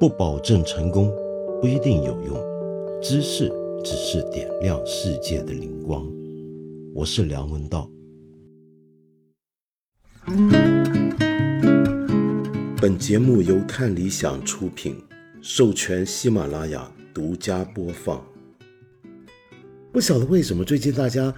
不保证成功，不一定有用。知识只是点亮世界的灵光。我是梁文道。本节目由看理想出品，授权喜马拉雅独家播放。不晓得为什么最近大家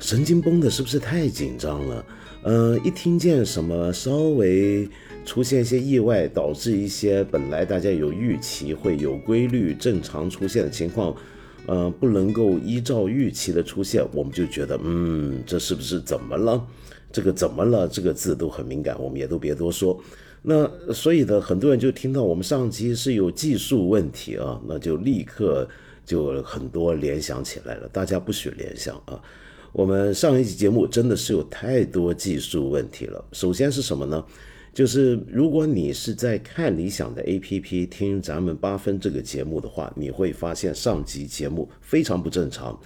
神经绷的，是不是太紧张了？呃，一听见什么稍微出现一些意外，导致一些本来大家有预期会有规律正常出现的情况，呃，不能够依照预期的出现，我们就觉得，嗯，这是不是怎么了？这个怎么了？这个字都很敏感，我们也都别多说。那所以呢，很多人就听到我们上期是有技术问题啊，那就立刻就很多联想起来了。大家不许联想啊。我们上一期节目真的是有太多技术问题了。首先是什么呢？就是如果你是在看理想的 APP 听咱们八分这个节目的话，你会发现上集节目非常不正常，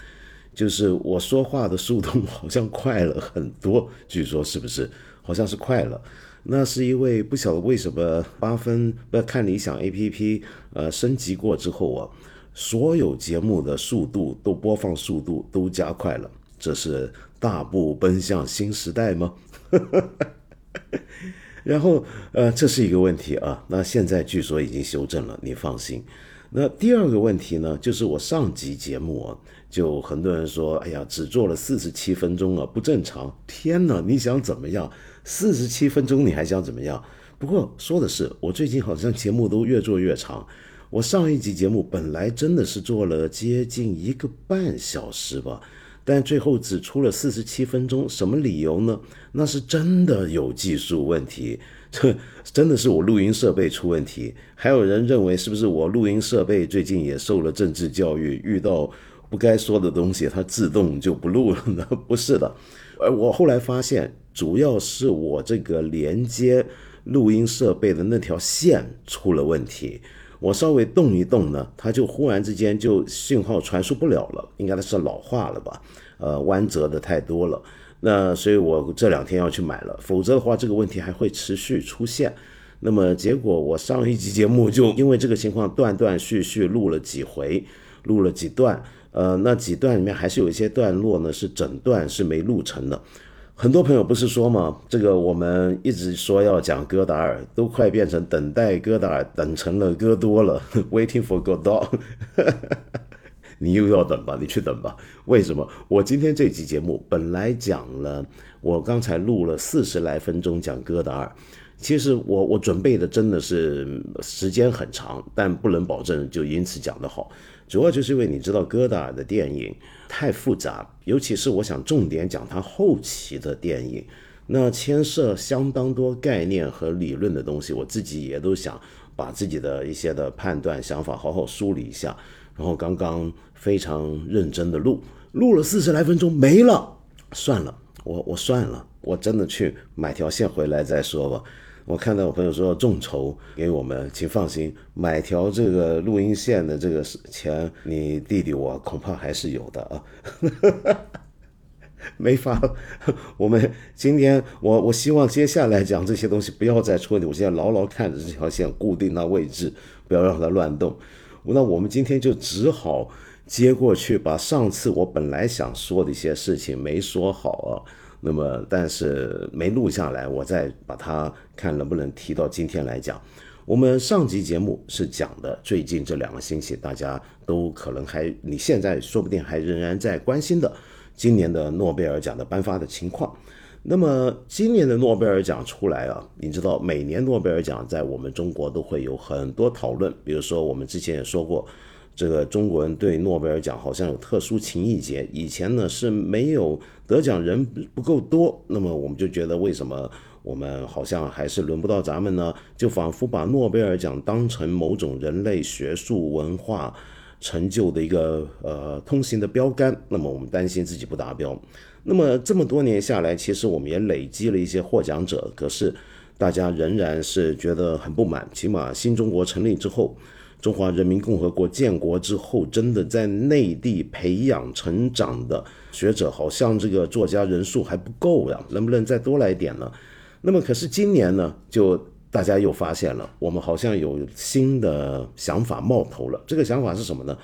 就是我说话的速度好像快了很多，据说是不是？好像是快了。那是因为不晓得为什么八分不看理想 APP 呃升级过之后啊，所有节目的速度都播放速度都加快了。这是大步奔向新时代吗？然后，呃，这是一个问题啊。那现在据说已经修正了，你放心。那第二个问题呢，就是我上集节目啊，就很多人说，哎呀，只做了四十七分钟啊，不正常。天哪，你想怎么样？四十七分钟你还想怎么样？不过说的是，我最近好像节目都越做越长。我上一集节目本来真的是做了接近一个半小时吧。但最后只出了四十七分钟，什么理由呢？那是真的有技术问题，这 真的是我录音设备出问题。还有人认为是不是我录音设备最近也受了政治教育，遇到不该说的东西，它自动就不录了呢？不是的，而我后来发现，主要是我这个连接录音设备的那条线出了问题。我稍微动一动呢，它就忽然之间就信号传输不了了，应该它是老化了吧？呃，弯折的太多了。那所以我这两天要去买了，否则的话这个问题还会持续出现。那么结果我上一集节目就因为这个情况断断续续录了几回，录了几段。呃，那几段里面还是有一些段落呢是整段是没录成的。很多朋友不是说吗？这个我们一直说要讲戈达尔，都快变成等待戈达尔，等成了戈多了，Waiting for Godot。你又要等吧？你去等吧。为什么？我今天这期节目本来讲了，我刚才录了四十来分钟讲戈达尔。其实我我准备的真的是时间很长，但不能保证就因此讲得好。主要就是因为你知道戈达尔的电影。太复杂，尤其是我想重点讲他后期的电影，那牵涉相当多概念和理论的东西，我自己也都想把自己的一些的判断想法好好梳理一下。然后刚刚非常认真的录，录了四十来分钟没了，算了，我我算了，我真的去买条线回来再说吧。我看到我朋友说众筹给我们，请放心，买条这个录音线的这个钱，你弟弟我恐怕还是有的啊。没法，我们今天我我希望接下来讲这些东西不要再出问题，我现在牢牢看着这条线固定到位置，不要让它乱动。那我们今天就只好接过去，把上次我本来想说的一些事情没说好啊。那么，但是没录下来，我再把它看能不能提到今天来讲。我们上集节目是讲的最近这两个星期，大家都可能还，你现在说不定还仍然在关心的今年的诺贝尔奖的颁发的情况。那么今年的诺贝尔奖出来啊，你知道每年诺贝尔奖在我们中国都会有很多讨论，比如说我们之前也说过。这个中国人对诺贝尔奖好像有特殊情谊节，以前呢是没有得奖人不够多，那么我们就觉得为什么我们好像还是轮不到咱们呢？就仿佛把诺贝尔奖当成某种人类学术文化成就的一个呃通行的标杆，那么我们担心自己不达标。那么这么多年下来，其实我们也累积了一些获奖者，可是大家仍然是觉得很不满，起码新中国成立之后。中华人民共和国建国之后，真的在内地培养成长的学者，好像这个作家人数还不够呀，能不能再多来点呢？那么，可是今年呢，就大家又发现了，我们好像有新的想法冒头了。这个想法是什么呢？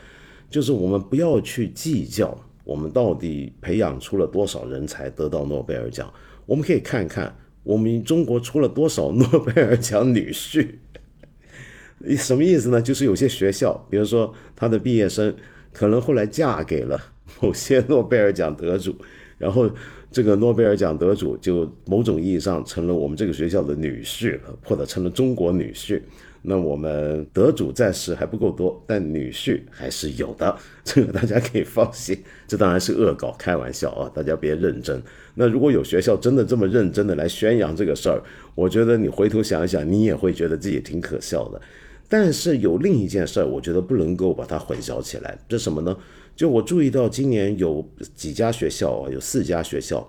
就是我们不要去计较我们到底培养出了多少人才得到诺贝尔奖，我们可以看看我们中国出了多少诺贝尔奖女婿。什么意思呢？就是有些学校，比如说他的毕业生可能后来嫁给了某些诺贝尔奖得主，然后。这个诺贝尔奖得主就某种意义上成了我们这个学校的女婿了，或者成了中国女婿。那我们得主暂时还不够多，但女婿还是有的，这个大家可以放心。这当然是恶搞，开玩笑啊，大家别认真。那如果有学校真的这么认真的来宣扬这个事儿，我觉得你回头想一想，你也会觉得自己挺可笑的。但是有另一件事儿，我觉得不能够把它混淆起来，这什么呢？就我注意到，今年有几家学校啊，有四家学校，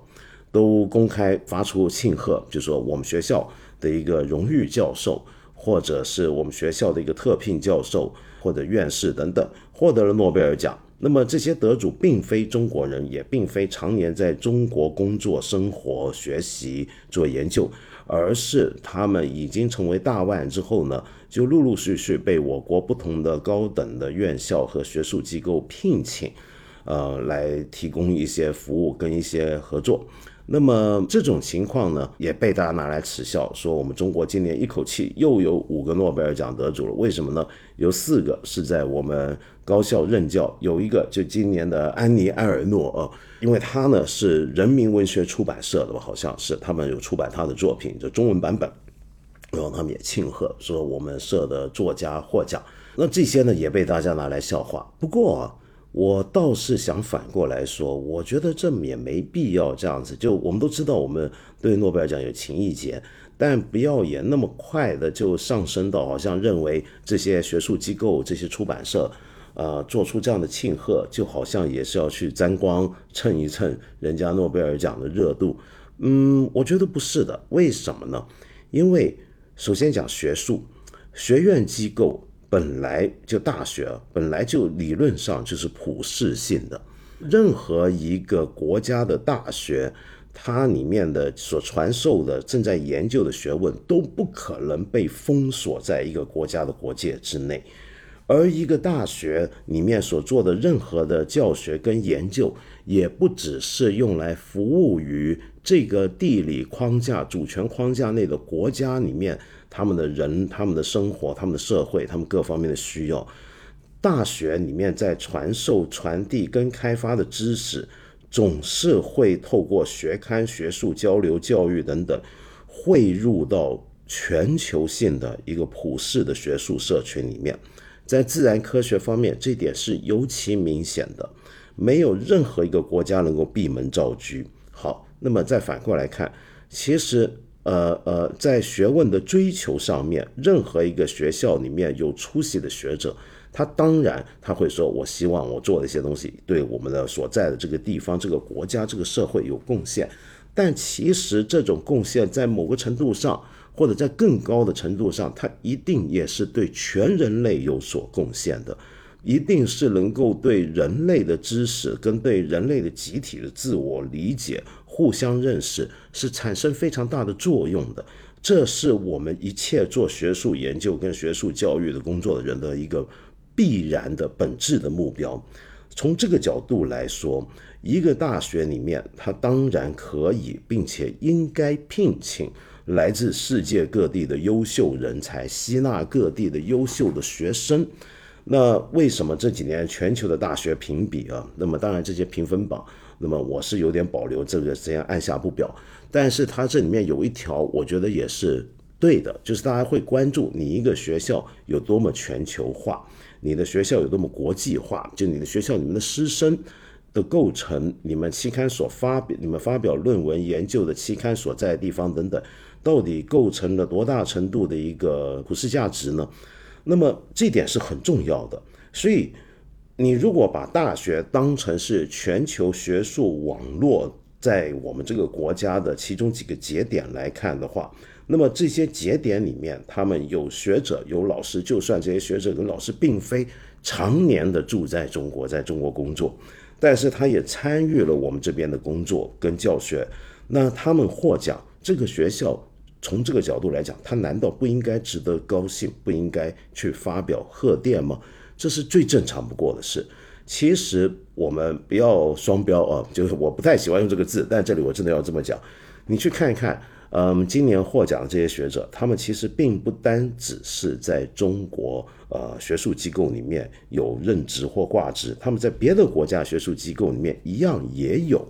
都公开发出庆贺，就说我们学校的一个荣誉教授，或者是我们学校的一个特聘教授或者院士等等，获得了诺贝尔奖。那么这些得主并非中国人，也并非常年在中国工作、生活、学习、做研究，而是他们已经成为大腕之后呢。就陆陆续续被我国不同的高等的院校和学术机构聘请，呃，来提供一些服务跟一些合作。那么这种情况呢，也被大家拿来耻笑，说我们中国今年一口气又有五个诺贝尔奖得主了。为什么呢？有四个是在我们高校任教，有一个就今年的安妮埃尔诺啊，因为他呢是人民文学出版社的吧，好像是他们有出版他的作品，就中文版本。然后他们也庆贺说我们社的作家获奖，那这些呢也被大家拿来笑话。不过啊，我倒是想反过来说，我觉得这也没必要这样子。就我们都知道，我们对诺贝尔奖有情意结，但不要也那么快的就上升到好像认为这些学术机构、这些出版社，呃，做出这样的庆贺，就好像也是要去沾光蹭一蹭人家诺贝尔奖的热度。嗯，我觉得不是的。为什么呢？因为。首先讲学术，学院机构本来就大学本来就理论上就是普世性的，任何一个国家的大学，它里面的所传授的正在研究的学问都不可能被封锁在一个国家的国界之内，而一个大学里面所做的任何的教学跟研究，也不只是用来服务于。这个地理框架、主权框架内的国家里面，他们的人、他们的生活、他们的社会、他们各方面的需要，大学里面在传授、传递跟开发的知识，总是会透过学刊、学术交流、教育等等，汇入到全球性的一个普世的学术社群里面。在自然科学方面，这点是尤其明显的，没有任何一个国家能够闭门造车。好。那么再反过来看，其实，呃呃，在学问的追求上面，任何一个学校里面有出息的学者，他当然他会说，我希望我做的一些东西对我们的所在的这个地方、这个国家、这个社会有贡献。但其实这种贡献在某个程度上，或者在更高的程度上，它一定也是对全人类有所贡献的，一定是能够对人类的知识跟对人类的集体的自我理解。互相认识是产生非常大的作用的，这是我们一切做学术研究跟学术教育的工作的人的一个必然的本质的目标。从这个角度来说，一个大学里面，它当然可以并且应该聘请来自世界各地的优秀人才，吸纳各地的优秀的学生。那为什么这几年全球的大学评比啊？那么当然这些评分榜。那么我是有点保留这个，这样按下不表。但是它这里面有一条，我觉得也是对的，就是大家会关注你一个学校有多么全球化，你的学校有多么国际化，就你的学校里面的师生的构成，你们期刊所发表、你们发表论文研究的期刊所在的地方等等，到底构成了多大程度的一个普世价值呢？那么这点是很重要的，所以。你如果把大学当成是全球学术网络在我们这个国家的其中几个节点来看的话，那么这些节点里面，他们有学者有老师，就算这些学者跟老师并非常年的住在中国，在中国工作，但是他也参与了我们这边的工作跟教学，那他们获奖，这个学校从这个角度来讲，他难道不应该值得高兴，不应该去发表贺电吗？这是最正常不过的事。其实我们不要双标啊，就是我不太喜欢用这个字，但这里我真的要这么讲。你去看一看，嗯，今年获奖的这些学者，他们其实并不单只是在中国呃学术机构里面有任职或挂职，他们在别的国家学术机构里面一样也有。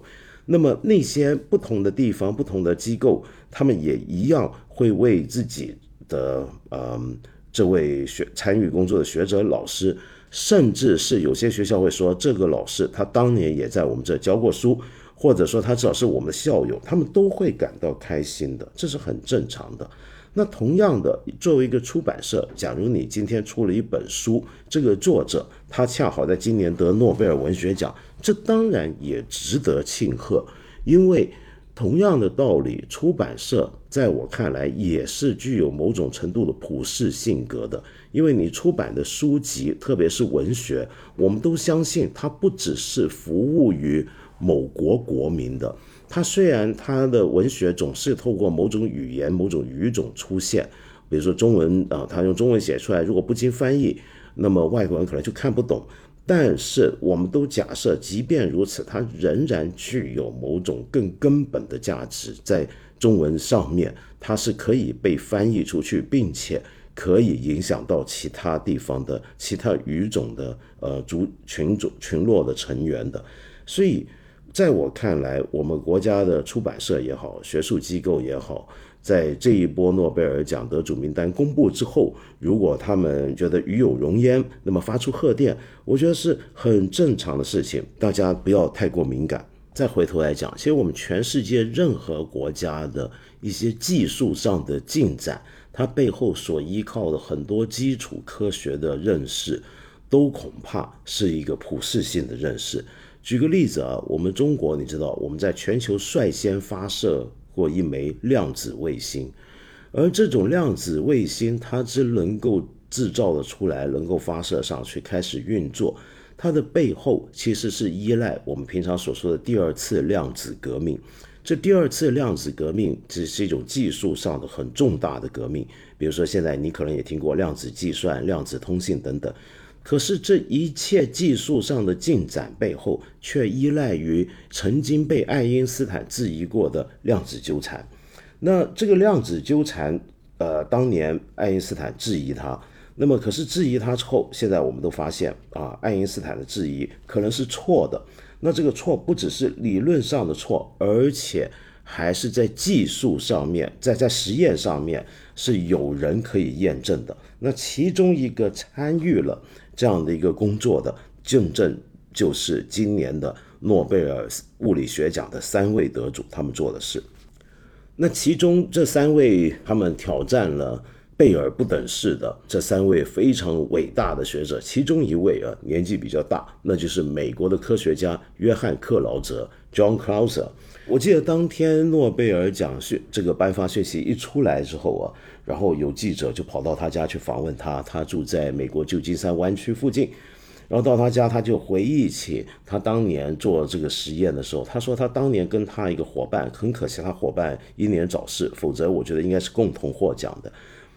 那么那些不同的地方、不同的机构，他们也一样会为自己的嗯这位学参与工作的学者老师。甚至是有些学校会说，这个老师他当年也在我们这教过书，或者说他至少是我们的校友，他们都会感到开心的，这是很正常的。那同样的，作为一个出版社，假如你今天出了一本书，这个作者他恰好在今年得诺贝尔文学奖，这当然也值得庆贺，因为。同样的道理，出版社在我看来也是具有某种程度的普世性格的，因为你出版的书籍，特别是文学，我们都相信它不只是服务于某国国民的。它虽然它的文学总是透过某种语言、某种语种出现，比如说中文啊，它用中文写出来，如果不经翻译，那么外国人可能就看不懂。但是，我们都假设，即便如此，它仍然具有某种更根本的价值，在中文上面，它是可以被翻译出去，并且可以影响到其他地方的其他语种的呃族群种群落的成员的。所以，在我看来，我们国家的出版社也好，学术机构也好。在这一波诺贝尔奖得主名单公布之后，如果他们觉得与有荣焉，那么发出贺电，我觉得是很正常的事情，大家不要太过敏感。再回头来讲，其实我们全世界任何国家的一些技术上的进展，它背后所依靠的很多基础科学的认识，都恐怕是一个普世性的认识。举个例子啊，我们中国，你知道我们在全球率先发射。过一枚量子卫星，而这种量子卫星它只能够制造的出来，能够发射上去开始运作，它的背后其实是依赖我们平常所说的第二次量子革命。这第二次量子革命只是一种技术上的很重大的革命，比如说现在你可能也听过量子计算、量子通信等等。可是这一切技术上的进展背后，却依赖于曾经被爱因斯坦质疑过的量子纠缠。那这个量子纠缠，呃，当年爱因斯坦质疑它，那么可是质疑它之后，现在我们都发现啊，爱因斯坦的质疑可能是错的。那这个错不只是理论上的错，而且还是在技术上面，在在实验上面是有人可以验证的。那其中一个参与了。这样的一个工作的正正就是今年的诺贝尔物理学奖的三位得主他们做的事。那其中这三位他们挑战了贝尔不等式的这三位非常伟大的学者，其中一位啊年纪比较大，那就是美国的科学家约翰克劳泽 （John Clauser）。我记得当天诺贝尔奖讯这个颁发讯息一出来之后啊。然后有记者就跑到他家去访问他，他住在美国旧金山湾区附近。然后到他家，他就回忆起他当年做这个实验的时候，他说他当年跟他一个伙伴，很可惜他伙伴英年早逝，否则我觉得应该是共同获奖的。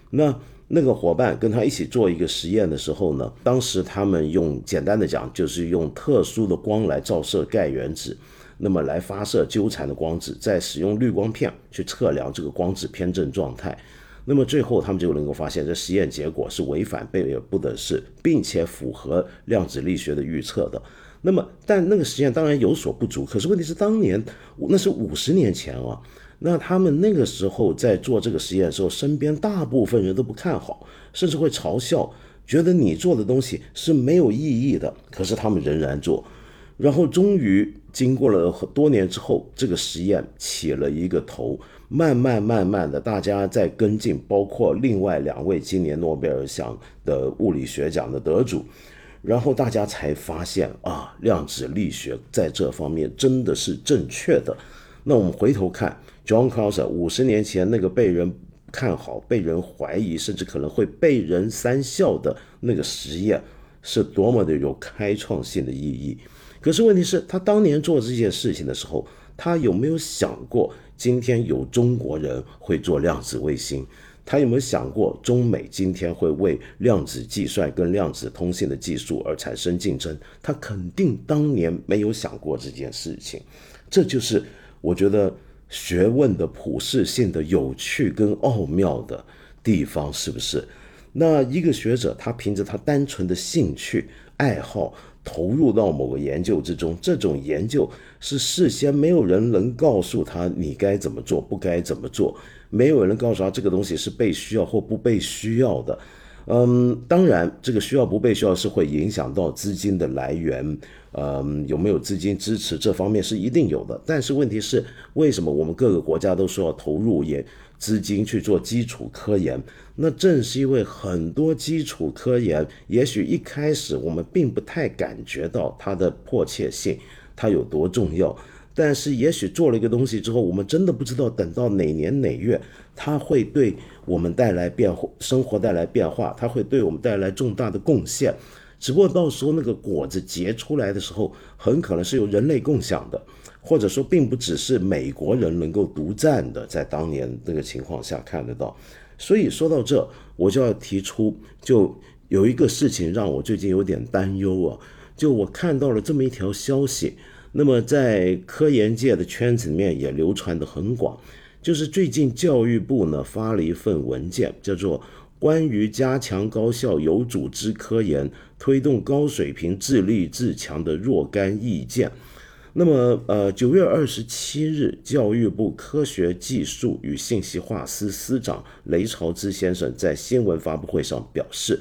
那那个伙伴跟他一起做一个实验的时候呢，当时他们用简单的讲，就是用特殊的光来照射钙原子，那么来发射纠缠的光子，再使用滤光片去测量这个光子偏振状态。那么最后，他们就能够发现，这实验结果是违反贝尔不等式，并且符合量子力学的预测的。那么，但那个实验当然有所不足。可是问题是，当年那是五十年前啊，那他们那个时候在做这个实验的时候，身边大部分人都不看好，甚至会嘲笑，觉得你做的东西是没有意义的。可是他们仍然做。然后终于经过了很多年之后，这个实验起了一个头。慢慢慢慢的，大家在跟进，包括另外两位今年诺贝尔奖的物理学奖的得主，然后大家才发现啊，量子力学在这方面真的是正确的。那我们回头看，John Clauser 五十年前那个被人看好、被人怀疑，甚至可能会被人三笑的那个实验，是多么的有开创性的意义。可是问题是，他当年做这件事情的时候，他有没有想过？今天有中国人会做量子卫星？他有没有想过中美今天会为量子计算跟量子通信的技术而产生竞争？他肯定当年没有想过这件事情。这就是我觉得学问的普适性的有趣跟奥妙的地方，是不是？那一个学者，他凭着他单纯的兴趣爱好投入到某个研究之中，这种研究是事先没有人能告诉他你该怎么做，不该怎么做，没有人告诉他这个东西是被需要或不被需要的。嗯，当然，这个需要不被需要是会影响到资金的来源，嗯，有没有资金支持这方面是一定有的。但是问题是，为什么我们各个国家都说要投入也资金去做基础科研？那正是因为很多基础科研，也许一开始我们并不太感觉到它的迫切性，它有多重要。但是也许做了一个东西之后，我们真的不知道等到哪年哪月，它会对我们带来变化，生活带来变化，它会对我们带来重大的贡献。只不过到时候那个果子结出来的时候，很可能是由人类共享的，或者说并不只是美国人能够独占的，在当年那个情况下看得到。所以说到这，我就要提出，就有一个事情让我最近有点担忧啊，就我看到了这么一条消息。那么，在科研界的圈子里面也流传的很广，就是最近教育部呢发了一份文件，叫做《关于加强高校有组织科研、推动高水平自立自强的若干意见》。那么，呃，九月二十七日，教育部科学技术与信息化司司长雷朝之先生在新闻发布会上表示，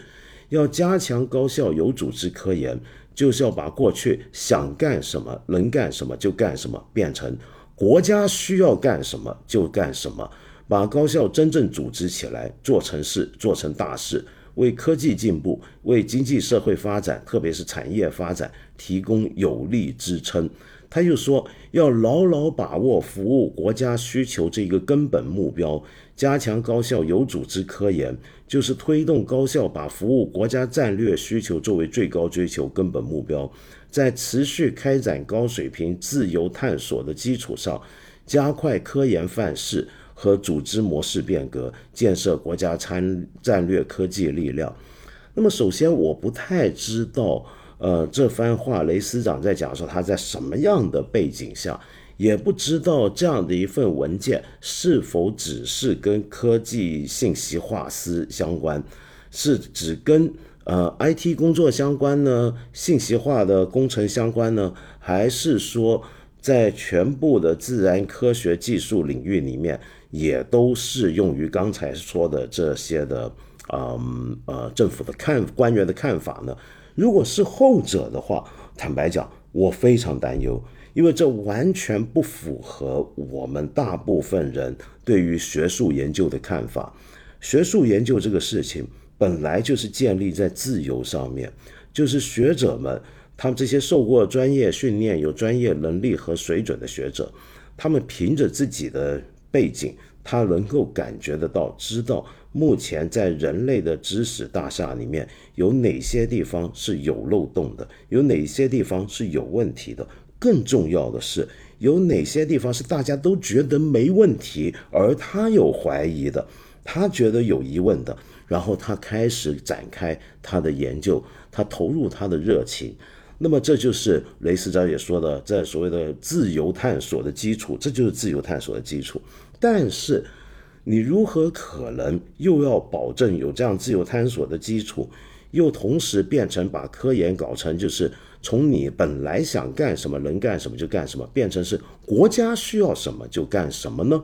要加强高校有组织科研。就是要把过去想干什么、能干什么就干什么，变成国家需要干什么就干什么，把高校真正组织起来，做成事、做成大事，为科技进步、为经济社会发展，特别是产业发展提供有力支撑。他又说，要牢牢把握服务国家需求这一个根本目标，加强高校有组织科研。就是推动高校把服务国家战略需求作为最高追求根本目标，在持续开展高水平自由探索的基础上，加快科研范式和组织模式变革，建设国家参战略科技力量。那么，首先我不太知道，呃，这番话雷司长在讲说他在什么样的背景下。也不知道这样的一份文件是否只是跟科技信息化司相关，是只跟呃 IT 工作相关呢？信息化的工程相关呢？还是说在全部的自然科学技术领域里面也都适用于刚才说的这些的嗯呃政府的看官员的看法呢？如果是后者的话，坦白讲，我非常担忧。因为这完全不符合我们大部分人对于学术研究的看法。学术研究这个事情本来就是建立在自由上面，就是学者们，他们这些受过专业训练、有专业能力和水准的学者，他们凭着自己的背景，他能够感觉得到，知道目前在人类的知识大厦里面有哪些地方是有漏洞的，有哪些地方是有问题的。更重要的是，有哪些地方是大家都觉得没问题，而他有怀疑的，他觉得有疑问的，然后他开始展开他的研究，他投入他的热情。那么这就是雷斯长也说的，在所谓的自由探索的基础，这就是自由探索的基础。但是，你如何可能又要保证有这样自由探索的基础，又同时变成把科研搞成就是？从你本来想干什么，能干什么就干什么，变成是国家需要什么就干什么呢？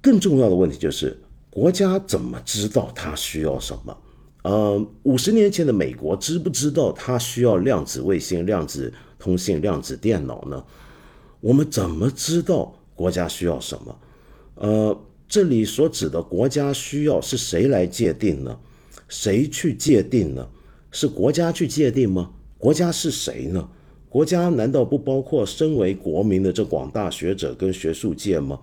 更重要的问题就是，国家怎么知道它需要什么？呃，五十年前的美国知不知道它需要量子卫星、量子通信、量子电脑呢？我们怎么知道国家需要什么？呃，这里所指的国家需要是谁来界定呢？谁去界定呢？是国家去界定吗？国家是谁呢？国家难道不包括身为国民的这广大学者跟学术界吗？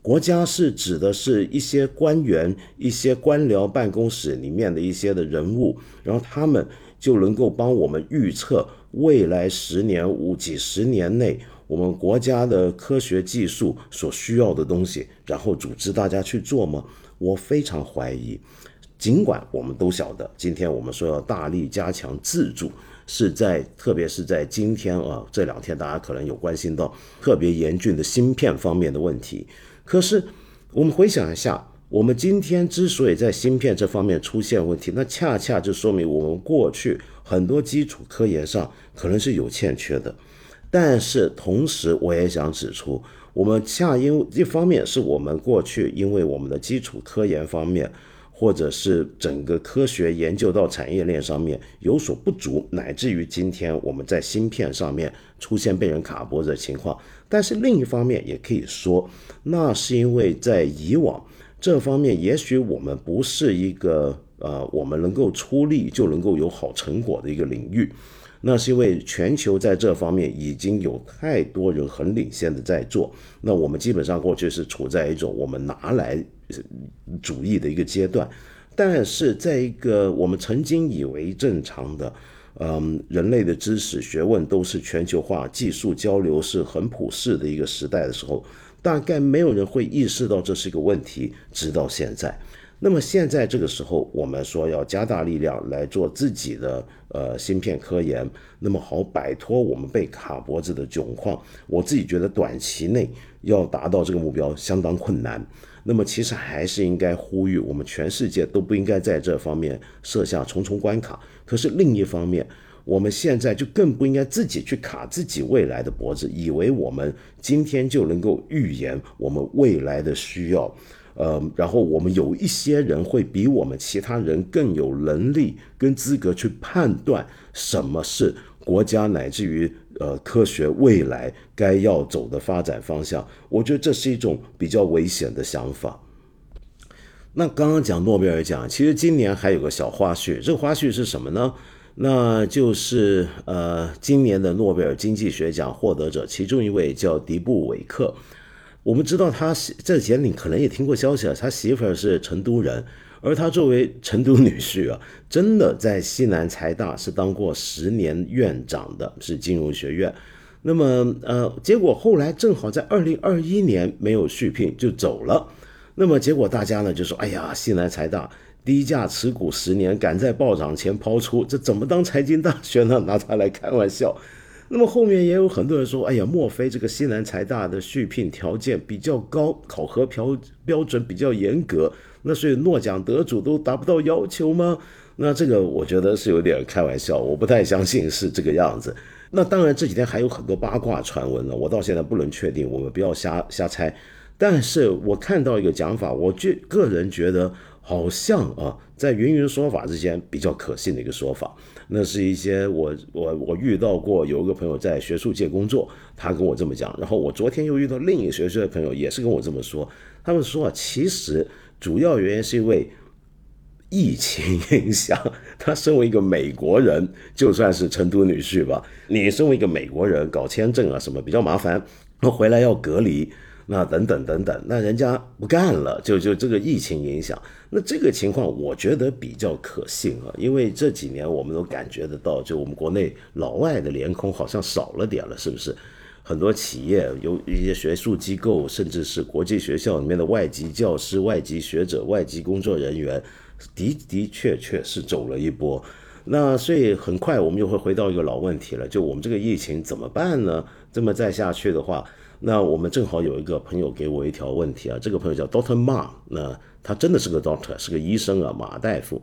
国家是指的是一些官员、一些官僚办公室里面的一些的人物，然后他们就能够帮我们预测未来十年、五几十年内我们国家的科学技术所需要的东西，然后组织大家去做吗？我非常怀疑。尽管我们都晓得，今天我们说要大力加强自主，是在特别是在今天啊这两天，大家可能有关心到特别严峻的芯片方面的问题。可是我们回想一下，我们今天之所以在芯片这方面出现问题，那恰恰就说明我们过去很多基础科研上可能是有欠缺的。但是同时，我也想指出，我们恰因一方面是我们过去因为我们的基础科研方面。或者是整个科学研究到产业链上面有所不足，乃至于今天我们在芯片上面出现被人卡脖子的情况。但是另一方面也可以说，那是因为在以往这方面，也许我们不是一个呃，我们能够出力就能够有好成果的一个领域。那是因为全球在这方面已经有太多人很领先的在做，那我们基本上过去是处在一种我们拿来主义的一个阶段，但是在一个我们曾经以为正常的，嗯，人类的知识学问都是全球化，技术交流是很普世的一个时代的时候，大概没有人会意识到这是一个问题，直到现在。那么现在这个时候，我们说要加大力量来做自己的呃芯片科研，那么好摆脱我们被卡脖子的窘况。我自己觉得短期内要达到这个目标相当困难。那么其实还是应该呼吁我们全世界都不应该在这方面设下重重关卡。可是另一方面，我们现在就更不应该自己去卡自己未来的脖子，以为我们今天就能够预言我们未来的需要。呃，然后我们有一些人会比我们其他人更有能力跟资格去判断什么是国家乃至于呃科学未来该要走的发展方向。我觉得这是一种比较危险的想法。那刚刚讲诺贝尔奖，其实今年还有个小花絮，这个花絮是什么呢？那就是呃，今年的诺贝尔经济学奖获得者其中一位叫迪布韦克。我们知道他这几年你可能也听过消息啊，他媳妇儿是成都人，而他作为成都女婿啊，真的在西南财大是当过十年院长的，是金融学院。那么呃，结果后来正好在二零二一年没有续聘就走了。那么结果大家呢就说：“哎呀，西南财大低价持股十年，赶在暴涨前抛出，这怎么当财经大学呢？拿它来开玩笑。”那么后面也有很多人说，哎呀，莫非这个西南财大的续聘条件比较高，考核标标准比较严格，那所以诺奖得主都达不到要求吗？那这个我觉得是有点开玩笑，我不太相信是这个样子。那当然这几天还有很多八卦传闻呢，我到现在不能确定，我们不要瞎瞎猜。但是我看到一个讲法，我觉个人觉得好像啊，在云云说法之间比较可信的一个说法。那是一些我我我遇到过有一个朋友在学术界工作，他跟我这么讲。然后我昨天又遇到另一个学术的朋友，也是跟我这么说。他们说啊，其实主要原因是因为疫情影响。他身为一个美国人，就算是成都女婿吧，你身为一个美国人，搞签证啊什么比较麻烦，回来要隔离。那等等等等，那人家不干了，就就这个疫情影响，那这个情况我觉得比较可信啊，因为这几年我们都感觉得到，就我们国内老外的脸孔好像少了点了，是不是？很多企业有一些学术机构，甚至是国际学校里面的外籍教师、外籍学者、外籍工作人员，的的确确是走了一波。那所以很快我们就会回到一个老问题了，就我们这个疫情怎么办呢？这么再下去的话。那我们正好有一个朋友给我一条问题啊，这个朋友叫 Doctor Ma，那他真的是个 Doctor，是个医生啊，马大夫。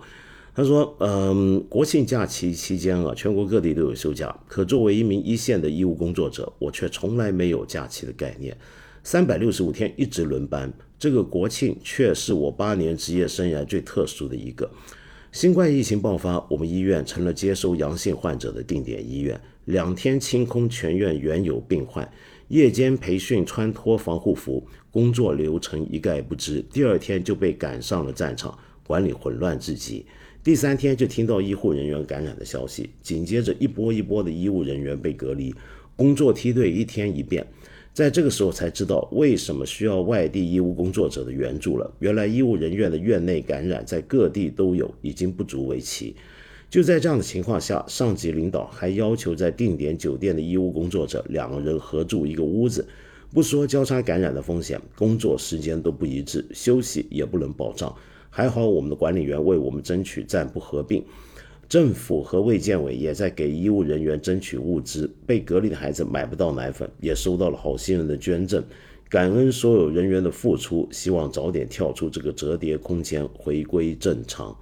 他说，嗯，国庆假期期间啊，全国各地都有休假，可作为一名一线的医务工作者，我却从来没有假期的概念，三百六十五天一直轮班，这个国庆却是我八年职业生涯最特殊的一个。新冠疫情爆发，我们医院成了接收阳性患者的定点医院，两天清空全院原有病患。夜间培训穿脱防护服，工作流程一概不知。第二天就被赶上了战场，管理混乱至极。第三天就听到医护人员感染的消息，紧接着一波一波的医务人员被隔离，工作梯队一天一变。在这个时候才知道为什么需要外地医务工作者的援助了。原来医务人员的院内感染在各地都有，已经不足为奇。就在这样的情况下，上级领导还要求在定点酒店的医务工作者两个人合住一个屋子，不说交叉感染的风险，工作时间都不一致，休息也不能保障。还好我们的管理员为我们争取暂不合并，政府和卫健委也在给医务人员争取物资。被隔离的孩子买不到奶粉，也收到了好心人的捐赠。感恩所有人员的付出，希望早点跳出这个折叠空间，回归正常。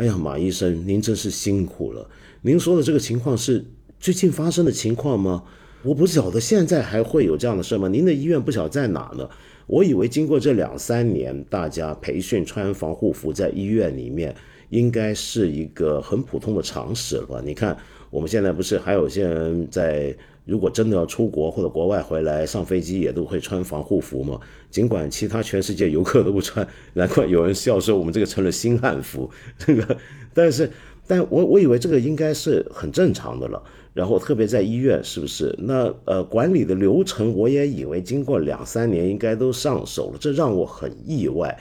哎呀，马医生，您真是辛苦了。您说的这个情况是最近发生的情况吗？我不晓得现在还会有这样的事吗？您的医院不晓得在哪呢？我以为经过这两三年，大家培训穿防护服在医院里面，应该是一个很普通的常识了吧。你看，我们现在不是还有些人在。如果真的要出国或者国外回来上飞机，也都会穿防护服嘛。尽管其他全世界游客都不穿，难怪有人笑说我们这个成了新汉服。这个，但是，但我我以为这个应该是很正常的了。然后特别在医院，是不是？那呃，管理的流程，我也以为经过两三年应该都上手了，这让我很意外。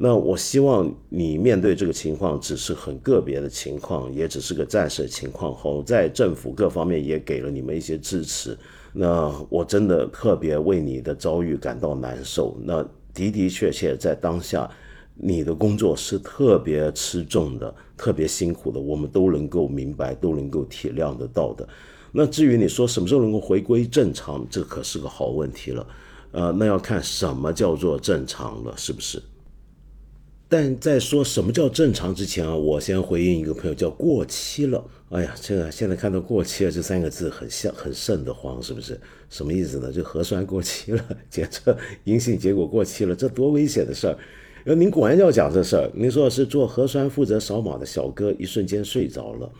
那我希望你面对这个情况只是很个别的情况，也只是个暂时的情况。好在政府各方面也给了你们一些支持。那我真的特别为你的遭遇感到难受。那的的确确在当下，你的工作是特别吃重的，特别辛苦的，我们都能够明白，都能够体谅得到的。那至于你说什么时候能够回归正常，这可是个好问题了。呃，那要看什么叫做正常了，是不是？但在说什么叫正常之前啊，我先回应一个朋友叫过期了。哎呀，这个现在看到过期了这三个字很像很瘆得慌，是不是？什么意思呢？就核酸过期了，检测阴性结果过期了，这多危险的事儿！呃，您果然要讲这事儿。您说是做核酸负责扫码的小哥，一瞬间睡着了。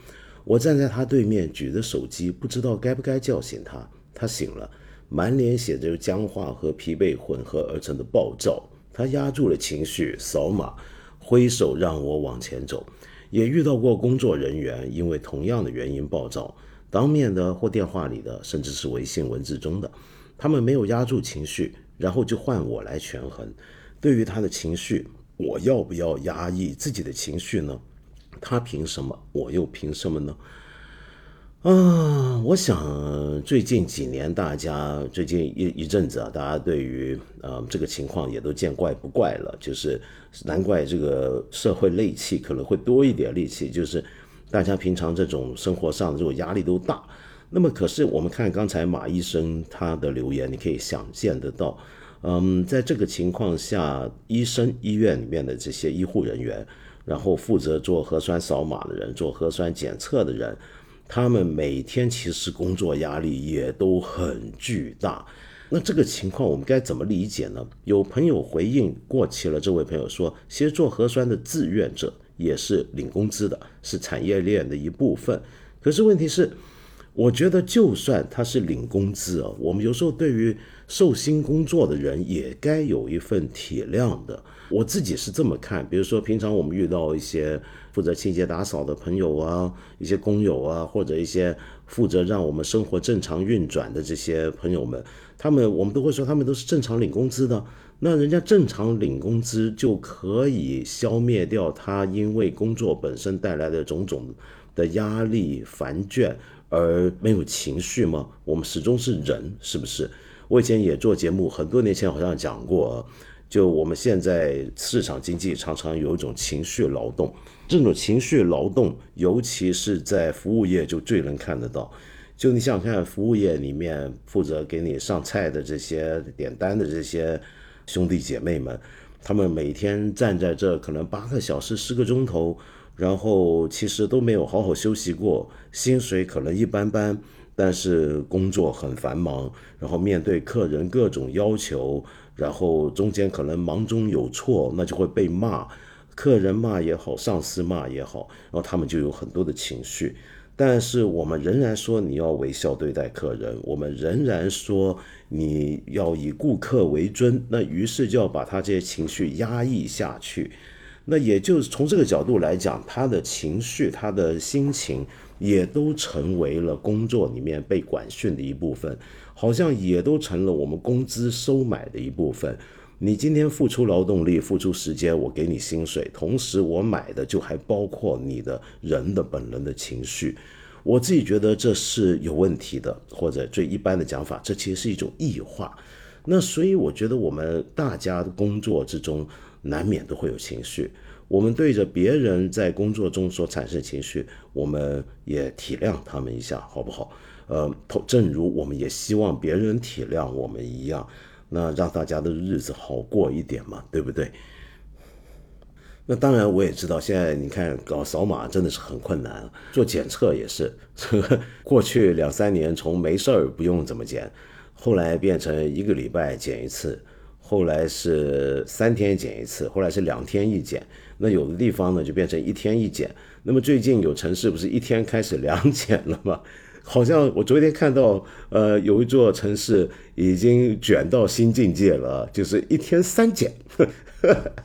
我站在他对面，举着手机，不知道该不该叫醒他。他醒了，满脸写着僵化和疲惫混合而成的暴躁。他压住了情绪，扫码，挥手让我往前走。也遇到过工作人员因为同样的原因暴躁，当面的或电话里的，甚至是微信文字中的，他们没有压住情绪，然后就换我来权衡。对于他的情绪，我要不要压抑自己的情绪呢？他凭什么？我又凭什么呢？啊，我想最近几年，大家最近一一阵子啊，大家对于呃这个情况也都见怪不怪了，就是难怪这个社会戾气可能会多一点戾气，就是大家平常这种生活上的这种压力都大。那么，可是我们看刚才马医生他的留言，你可以想见得到，嗯，在这个情况下，医生、医院里面的这些医护人员，然后负责做核酸扫码的人，做核酸检测的人。他们每天其实工作压力也都很巨大，那这个情况我们该怎么理解呢？有朋友回应过期了，这位朋友说，其实做核酸的志愿者也是领工资的，是产业链的一部分。可是问题是，我觉得就算他是领工资啊，我们有时候对于受薪工作的人也该有一份体谅的。我自己是这么看，比如说平常我们遇到一些。负责清洁打扫的朋友啊，一些工友啊，或者一些负责让我们生活正常运转的这些朋友们，他们我们都会说他们都是正常领工资的。那人家正常领工资就可以消灭掉他因为工作本身带来的种种的压力烦倦而没有情绪吗？我们始终是人，是不是？我以前也做节目，很多年前好像讲过，就我们现在市场经济常常有一种情绪劳动。这种情绪劳动，尤其是在服务业，就最能看得到。就你想想看，服务业里面负责给你上菜的这些点单的这些兄弟姐妹们，他们每天站在这可能八个小时、十个钟头，然后其实都没有好好休息过，薪水可能一般般，但是工作很繁忙，然后面对客人各种要求，然后中间可能忙中有错，那就会被骂。客人骂也好，上司骂也好，然后他们就有很多的情绪。但是我们仍然说你要微笑对待客人，我们仍然说你要以顾客为尊。那于是就要把他这些情绪压抑下去。那也就是从这个角度来讲，他的情绪、他的心情也都成为了工作里面被管训的一部分，好像也都成了我们工资收买的一部分。你今天付出劳动力、付出时间，我给你薪水，同时我买的就还包括你的人的本人的情绪。我自己觉得这是有问题的，或者最一般的讲法，这其实是一种异化。那所以我觉得我们大家的工作之中难免都会有情绪，我们对着别人在工作中所产生情绪，我们也体谅他们一下，好不好？呃，正如我们也希望别人体谅我们一样。那让大家的日子好过一点嘛，对不对？那当然，我也知道，现在你看搞扫码真的是很困难，做检测也是。这 个过去两三年，从没事儿不用怎么检，后来变成一个礼拜检一次，后来是三天检一次，后来是两天一检。那有的地方呢，就变成一天一检。那么最近有城市不是一天开始两 检了吗？好像我昨天看到，呃，有一座城市已经卷到新境界了，就是一天三检。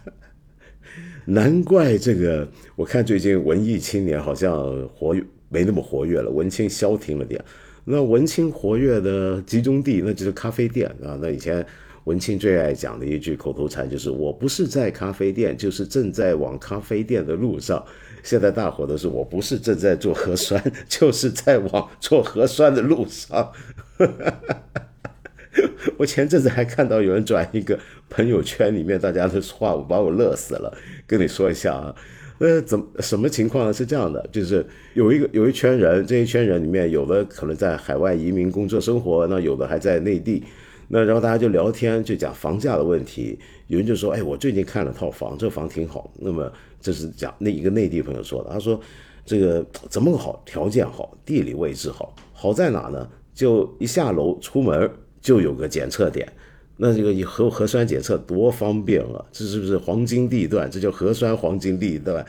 难怪这个，我看最近文艺青年好像活没那么活跃了，文青消停了点。那文青活跃的集中地，那就是咖啡店啊。那以前文青最爱讲的一句口头禅就是：“我不是在咖啡店，就是正在往咖啡店的路上。”现在大伙都是我不是正在做核酸，就是在往做核酸的路上。我前阵子还看到有人转一个朋友圈里面大家的话，我把我乐死了。跟你说一下啊，呃，怎么什么情况呢？是这样的，就是有一个有一圈人，这一圈人里面有的可能在海外移民工作生活，那有的还在内地。那然后大家就聊天，就讲房价的问题。有人就说：“哎，我最近看了套房，这房挺好。”那么这是讲那一个内地朋友说的。他说：“这个怎么个好？条件好，地理位置好，好在哪呢？就一下楼出门就有个检测点。那这个核核酸检测多方便啊！这是不是黄金地段？这叫核酸黄金地段。”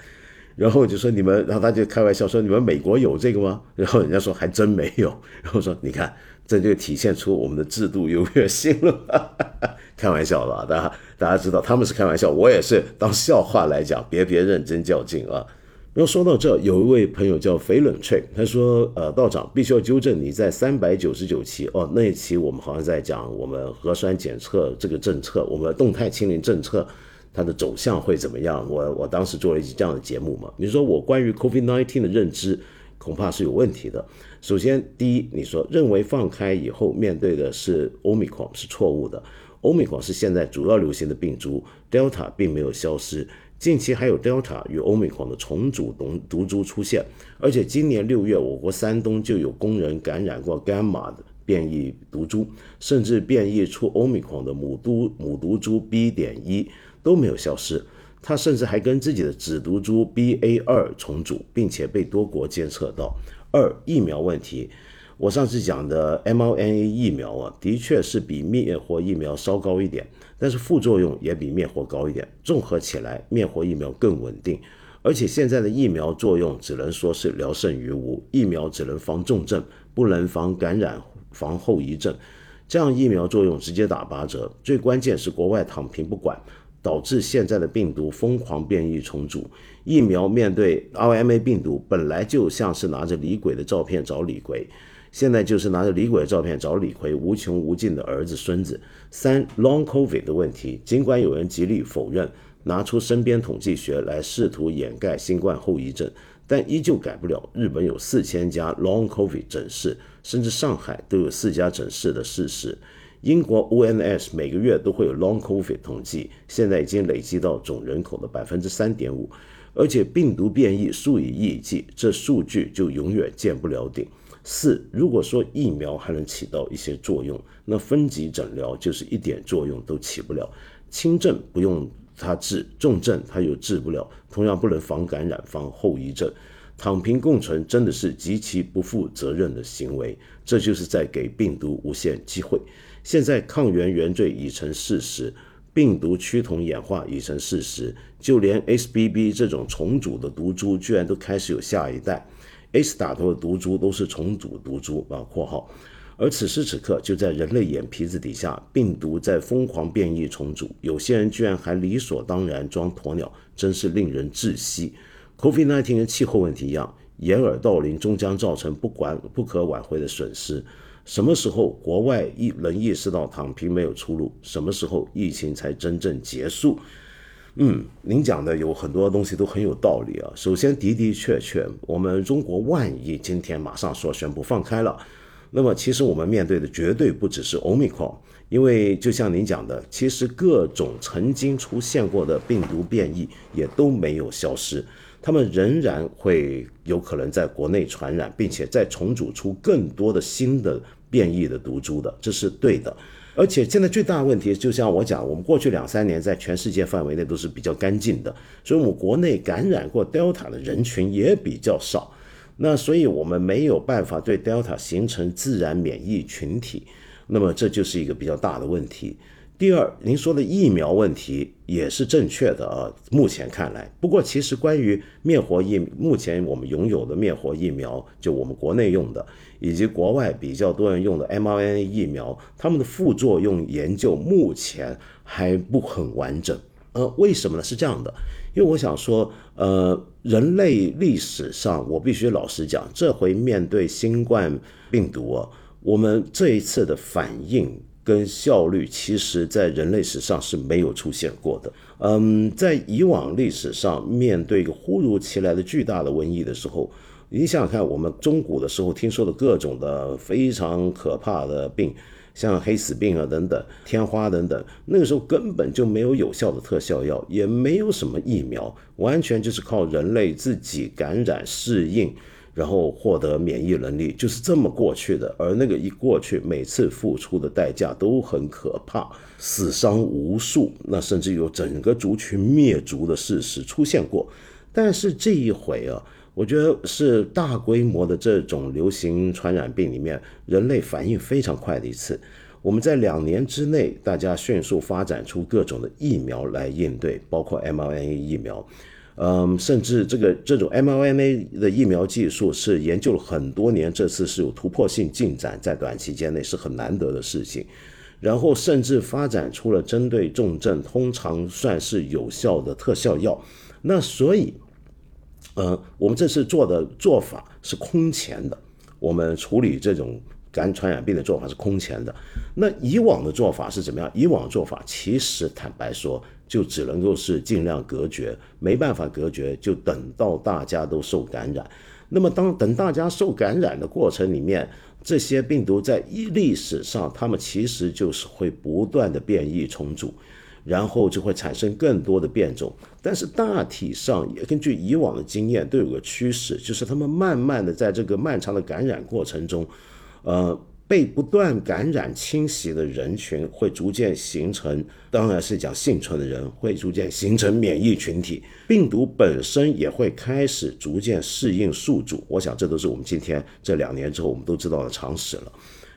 然后就说你们，然后他就开玩笑说：“你们美国有这个吗？”然后人家说：“还真没有。”然后说：“你看。”这就体现出我们的制度优越性了，开玩笑的，大家大家知道他们是开玩笑，我也是当笑话来讲，别别认真较劲啊。然后说到这，有一位朋友叫肥冷翠，他说：“呃，道长必须要纠正你在三百九十九期哦，那一期我们好像在讲我们核酸检测这个政策，我们动态清零政策它的走向会怎么样？我我当时做了一期这样的节目嘛，你说我关于 COVID-19 的认知。”恐怕是有问题的。首先，第一，你说认为放开以后面对的是欧米克是错误的。欧米克是现在主要流行的病株，Delta 并没有消失。近期还有 Delta 与欧米克的重组毒毒株出现，而且今年六月，我国山东就有工人感染过 Gamma 的变异毒株，甚至变异出欧米克的母毒母毒株 B. 点一都没有消失。它甚至还跟自己的子毒株 BA 二重组，并且被多国监测到。二疫苗问题，我上次讲的 mRNA 疫苗啊，的确是比灭活疫苗稍高一点，但是副作用也比灭活高一点。综合起来，灭活疫苗更稳定。而且现在的疫苗作用只能说是聊胜于无，疫苗只能防重症，不能防感染、防后遗症。这样疫苗作用直接打八折。最关键是国外躺平不管。导致现在的病毒疯狂变异重组，疫苗面对 RNA 病毒本来就像是拿着李鬼的照片找李逵，现在就是拿着李鬼的照片找李逵，无穷无尽的儿子孙子。三 Long COVID 的问题，尽管有人极力否认，拿出身边统计学来试图掩盖新冠后遗症，但依旧改不了日本有四千家 Long COVID 诊室，甚至上海都有四家诊室的事实。英国 ONS 每个月都会有 Long COVID 统计，现在已经累积到总人口的百分之三点五，而且病毒变异数以亿计，这数据就永远见不了顶。四，如果说疫苗还能起到一些作用，那分级诊疗就是一点作用都起不了。轻症不用它治，重症它又治不了，同样不能防感染、防后遗症。躺平共存真的是极其不负责任的行为，这就是在给病毒无限机会。现在抗原原罪已成事实，病毒趋同演化已成事实，就连 XBB 这种重组的毒株，居然都开始有下一代。S 打头的毒株都是重组毒株啊（括号）。而此时此刻，就在人类眼皮子底下，病毒在疯狂变异重组，有些人居然还理所当然装鸵鸟，真是令人窒息。COVID-19 跟气候问题一样，掩耳盗铃终将造成不管不可挽回的损失。什么时候国外意能意识到躺平没有出路？什么时候疫情才真正结束？嗯，您讲的有很多东西都很有道理啊。首先的的确确，我们中国万一今天马上说宣布放开了，那么其实我们面对的绝对不只是 Omicron，因为就像您讲的，其实各种曾经出现过的病毒变异也都没有消失，他们仍然会有可能在国内传染，并且再重组出更多的新的变异的毒株的，这是对的。而且现在最大的问题，就像我讲，我们过去两三年在全世界范围内都是比较干净的，所以我们国内感染过 Delta 的人群也比较少。那所以我们没有办法对 Delta 形成自然免疫群体，那么这就是一个比较大的问题。第二，您说的疫苗问题也是正确的啊。目前看来，不过其实关于灭活疫，目前我们拥有的灭活疫苗，就我们国内用的，以及国外比较多人用的 mRNA 疫苗，它们的副作用研究目前还不很完整。呃，为什么呢？是这样的，因为我想说，呃，人类历史上，我必须老实讲，这回面对新冠病毒啊，我们这一次的反应。跟效率，其实在人类史上是没有出现过的。嗯，在以往历史上，面对一个忽如其来的巨大的瘟疫的时候，你想想看，我们中古的时候听说的各种的非常可怕的病，像黑死病啊等等、天花等等，那个时候根本就没有有效的特效药，也没有什么疫苗，完全就是靠人类自己感染适应。然后获得免疫能力就是这么过去的，而那个一过去，每次付出的代价都很可怕，死伤无数，那甚至有整个族群灭族的事实出现过。但是这一回啊，我觉得是大规模的这种流行传染病里面，人类反应非常快的一次。我们在两年之内，大家迅速发展出各种的疫苗来应对，包括 mRNA 疫苗。嗯，甚至这个这种 mRNA 的疫苗技术是研究了很多年，这次是有突破性进展，在短期间内是很难得的事情。然后甚至发展出了针对重症通常算是有效的特效药。那所以，呃，我们这次做的做法是空前的。我们处理这种感传染病的做法是空前的。那以往的做法是怎么样？以往做法其实坦白说。就只能够是尽量隔绝，没办法隔绝，就等到大家都受感染。那么当等大家受感染的过程里面，这些病毒在历史上，它们其实就是会不断的变异重组，然后就会产生更多的变种。但是大体上也根据以往的经验，都有个趋势，就是他们慢慢的在这个漫长的感染过程中，呃。被不断感染侵袭的人群会逐渐形成，当然是讲幸存的人会逐渐形成免疫群体，病毒本身也会开始逐渐适应宿主。我想这都是我们今天这两年之后我们都知道的常识了。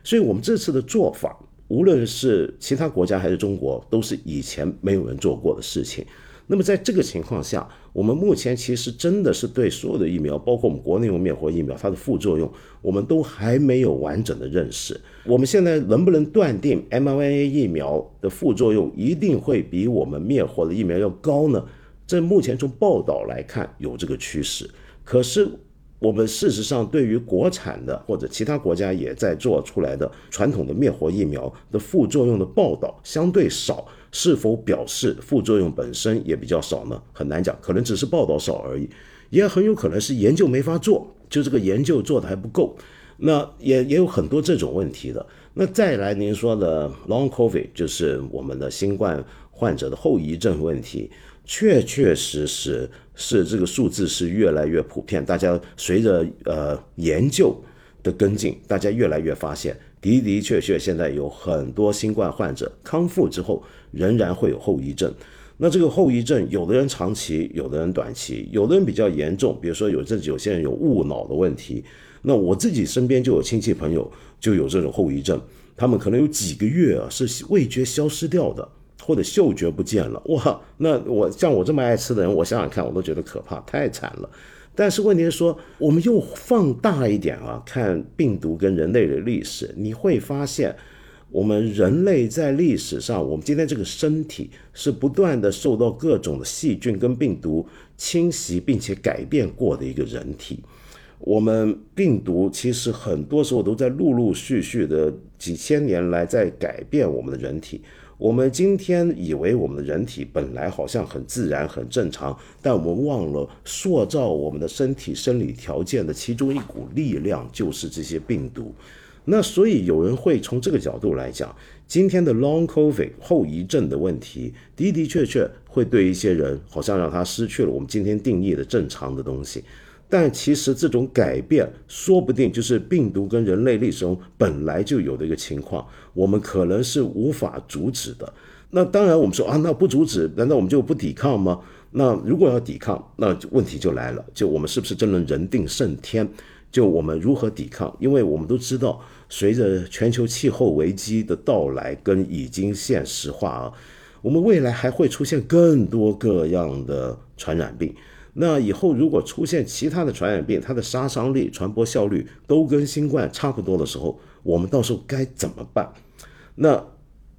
所以，我们这次的做法，无论是其他国家还是中国，都是以前没有人做过的事情。那么在这个情况下，我们目前其实真的是对所有的疫苗，包括我们国内用灭活疫苗，它的副作用，我们都还没有完整的认识。我们现在能不能断定 mRNA 疫苗的副作用一定会比我们灭活的疫苗要高呢？这目前从报道来看，有这个趋势。可是我们事实上对于国产的或者其他国家也在做出来的传统的灭活疫苗的副作用的报道相对少。是否表示副作用本身也比较少呢？很难讲，可能只是报道少而已，也很有可能是研究没法做，就这个研究做的还不够。那也也有很多这种问题的。那再来您说的 Long COVID，就是我们的新冠患者的后遗症问题，确确实实是这个数字是越来越普遍。大家随着呃研究的跟进，大家越来越发现。的的确确，现在有很多新冠患者康复之后仍然会有后遗症。那这个后遗症，有的人长期，有的人短期，有的人比较严重。比如说，有这有些人有误脑的问题。那我自己身边就有亲戚朋友就有这种后遗症，他们可能有几个月啊是味觉消失掉的，或者嗅觉不见了。哇，那我像我这么爱吃的人，我想想看，我都觉得可怕，太惨了。但是问题是说，我们又放大一点啊，看病毒跟人类的历史，你会发现，我们人类在历史上，我们今天这个身体是不断的受到各种的细菌跟病毒侵袭，并且改变过的一个人体。我们病毒其实很多时候都在陆陆续续的几千年来在改变我们的人体。我们今天以为我们的人体本来好像很自然、很正常，但我们忘了塑造我们的身体生理条件的其中一股力量就是这些病毒。那所以有人会从这个角度来讲，今天的 Long COVID 后遗症的问题的的确确会对一些人好像让他失去了我们今天定义的正常的东西。但其实这种改变，说不定就是病毒跟人类历史中本来就有的一个情况，我们可能是无法阻止的。那当然，我们说啊，那不阻止，难道我们就不抵抗吗？那如果要抵抗，那问题就来了，就我们是不是真能人定胜天？就我们如何抵抗？因为我们都知道，随着全球气候危机的到来跟已经现实化啊，我们未来还会出现更多各样的传染病。那以后如果出现其他的传染病，它的杀伤力、传播效率都跟新冠差不多的时候，我们到时候该怎么办？那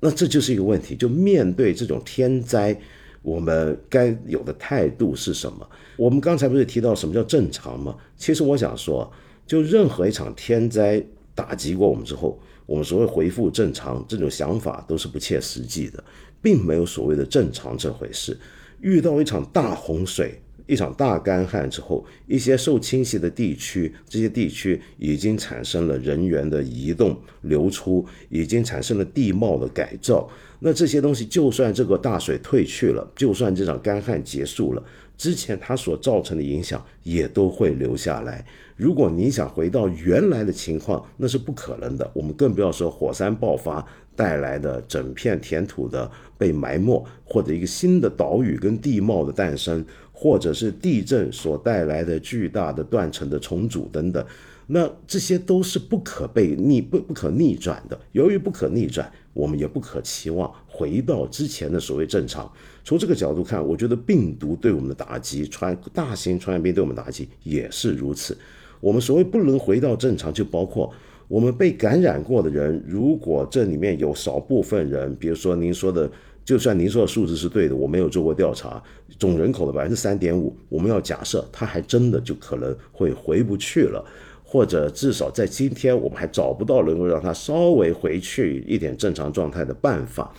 那这就是一个问题。就面对这种天灾，我们该有的态度是什么？我们刚才不是提到什么叫正常吗？其实我想说，就任何一场天灾打击过我们之后，我们所谓恢复正常这种想法都是不切实际的，并没有所谓的正常这回事。遇到一场大洪水。一场大干旱之后，一些受侵袭的地区，这些地区已经产生了人员的移动流出，已经产生了地貌的改造。那这些东西，就算这个大水退去了，就算这场干旱结束了，之前它所造成的影响也都会留下来。如果你想回到原来的情况，那是不可能的。我们更不要说火山爆发带来的整片填土的被埋没，或者一个新的岛屿跟地貌的诞生。或者是地震所带来的巨大的断层的重组等等，那这些都是不可被逆不不可逆转的。由于不可逆转，我们也不可期望回到之前的所谓正常。从这个角度看，我觉得病毒对我们的打击，传大型传染病对我们的打击也是如此。我们所谓不能回到正常，就包括我们被感染过的人，如果这里面有少部分人，比如说您说的。就算您说的数字是对的，我没有做过调查，总人口的百分之三点五，我们要假设他还真的就可能会回不去了，或者至少在今天我们还找不到能够让他稍微回去一点正常状态的办法。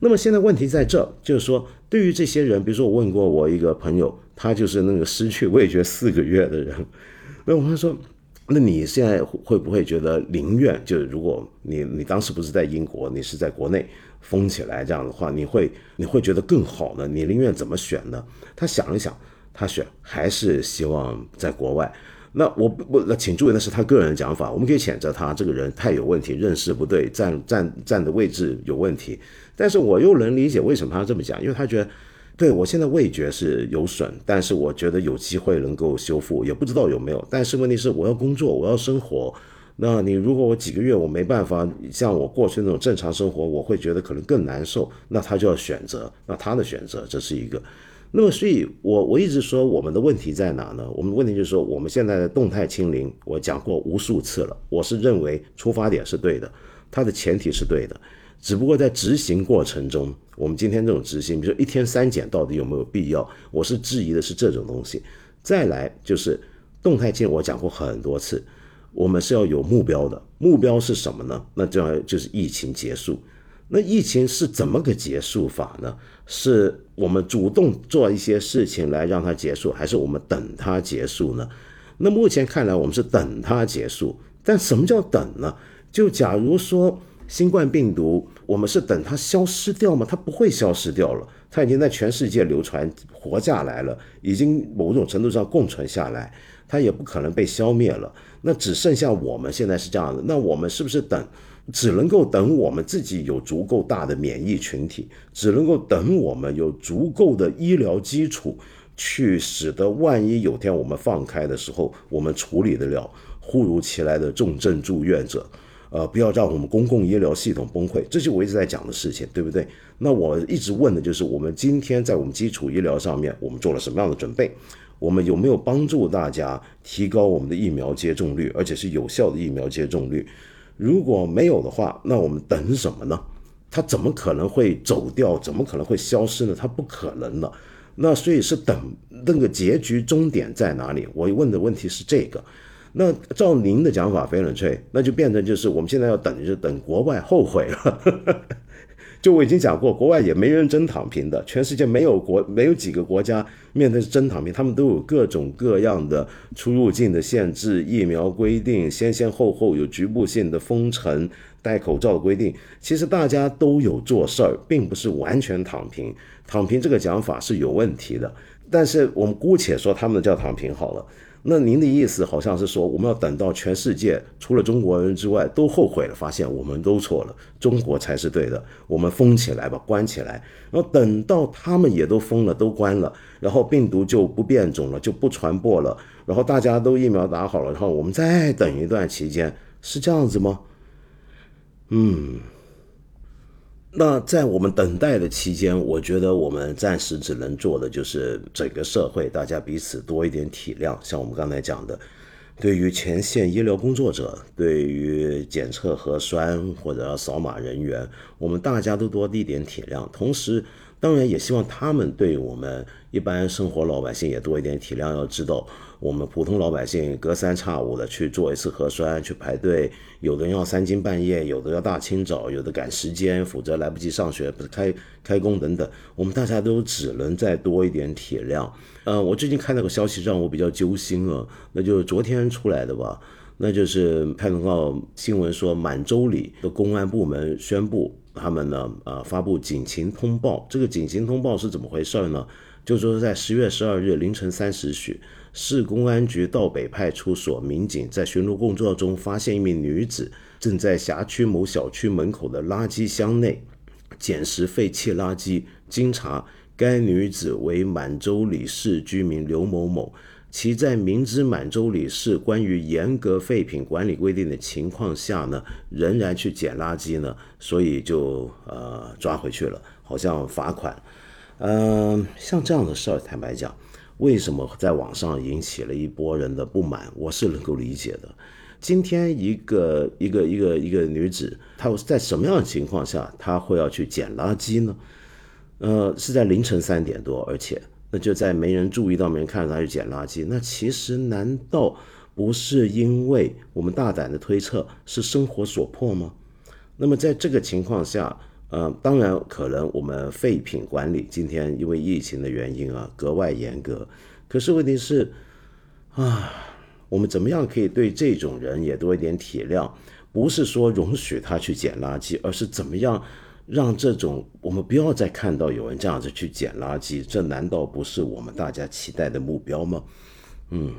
那么现在问题在这，就是说对于这些人，比如说我问过我一个朋友，他就是那个失去味觉四个月的人，那我们说，那你现在会不会觉得宁愿就是如果你你当时不是在英国，你是在国内？封起来这样的话，你会你会觉得更好呢？你宁愿怎么选呢？他想一想，他选还是希望在国外。那我不那请注意，那是他个人的讲法。我们可以谴责他这个人太有问题，认识不对，站站站的位置有问题。但是我又能理解为什么他这么讲，因为他觉得，对我现在味觉是有损，但是我觉得有机会能够修复，也不知道有没有。但是问题是，我要工作，我要生活。那你如果我几个月我没办法像我过去那种正常生活，我会觉得可能更难受。那他就要选择，那他的选择这是一个。那么所以，我我一直说我们的问题在哪呢？我们问题就是说，我们现在的动态清零，我讲过无数次了。我是认为出发点是对的，它的前提是对的，只不过在执行过程中，我们今天这种执行，比如说一天三检到底有没有必要？我是质疑的是这种东西。再来就是动态清，我讲过很多次。我们是要有目标的，目标是什么呢？那就要就是疫情结束。那疫情是怎么个结束法呢？是我们主动做一些事情来让它结束，还是我们等它结束呢？那目前看来，我们是等它结束。但什么叫等呢？就假如说新冠病毒，我们是等它消失掉吗？它不会消失掉了，它已经在全世界流传活下来了，已经某种程度上共存下来。它也不可能被消灭了，那只剩下我们现在是这样的。那我们是不是等，只能够等我们自己有足够大的免疫群体，只能够等我们有足够的医疗基础，去使得万一有天我们放开的时候，我们处理得了忽如其来的重症住院者，呃，不要让我们公共医疗系统崩溃。这就我一直在讲的事情，对不对？那我一直问的就是，我们今天在我们基础医疗上面，我们做了什么样的准备？我们有没有帮助大家提高我们的疫苗接种率，而且是有效的疫苗接种率？如果没有的话，那我们等什么呢？它怎么可能会走掉？怎么可能会消失呢？它不可能了。那所以是等那个结局终点在哪里？我问的问题是这个。那照您的讲法，飞冷翠，那就变成就是我们现在要等，就是等国外后悔了。就我已经讲过，国外也没人真躺平的，全世界没有国没有几个国家面对真躺平，他们都有各种各样的出入境的限制、疫苗规定，先先后后有局部性的封城、戴口罩的规定。其实大家都有做事儿，并不是完全躺平。躺平这个讲法是有问题的，但是我们姑且说他们叫躺平好了。那您的意思好像是说，我们要等到全世界除了中国人之外都后悔了，发现我们都错了，中国才是对的，我们封起来吧，关起来。然后等到他们也都封了，都关了，然后病毒就不变种了，就不传播了，然后大家都疫苗打好了，然后我们再等一段期间，是这样子吗？嗯。那在我们等待的期间，我觉得我们暂时只能做的就是整个社会大家彼此多一点体谅。像我们刚才讲的，对于前线医疗工作者，对于检测核酸或者扫码人员，我们大家都多一点体谅。同时，当然也希望他们对我们一般生活老百姓也多一点体谅。要知道。我们普通老百姓隔三差五的去做一次核酸，去排队，有的人要三更半夜，有的要大清早，有的赶时间，否则来不及上学，开开工等等。我们大家都只能再多一点体谅。呃，我最近看到个消息让我比较揪心啊，那就是昨天出来的吧，那就是看到新闻说满洲里的公安部门宣布，他们呢呃发布警情通报。这个警情通报是怎么回事呢？就说在十月十二日凌晨三时许。市公安局道北派出所民警在巡逻工作中，发现一名女子正在辖区某小区门口的垃圾箱内捡拾废弃垃圾。经查，该女子为满洲里市居民刘某某。其在明知满洲里市关于严格废品管理规定的情况下呢，仍然去捡垃圾呢，所以就呃抓回去了，好像罚款。嗯，像这样的事儿，坦白讲。为什么在网上引起了一波人的不满？我是能够理解的。今天一个一个一个一个女子，她在什么样的情况下，她会要去捡垃圾呢？呃，是在凌晨三点多，而且那就在没人注意到、没人看到她去捡垃圾。那其实难道不是因为我们大胆的推测是生活所迫吗？那么在这个情况下。呃，当然可能我们废品管理今天因为疫情的原因啊格外严格，可是问题是啊，我们怎么样可以对这种人也多一点体谅？不是说容许他去捡垃圾，而是怎么样让这种我们不要再看到有人这样子去捡垃圾？这难道不是我们大家期待的目标吗？嗯，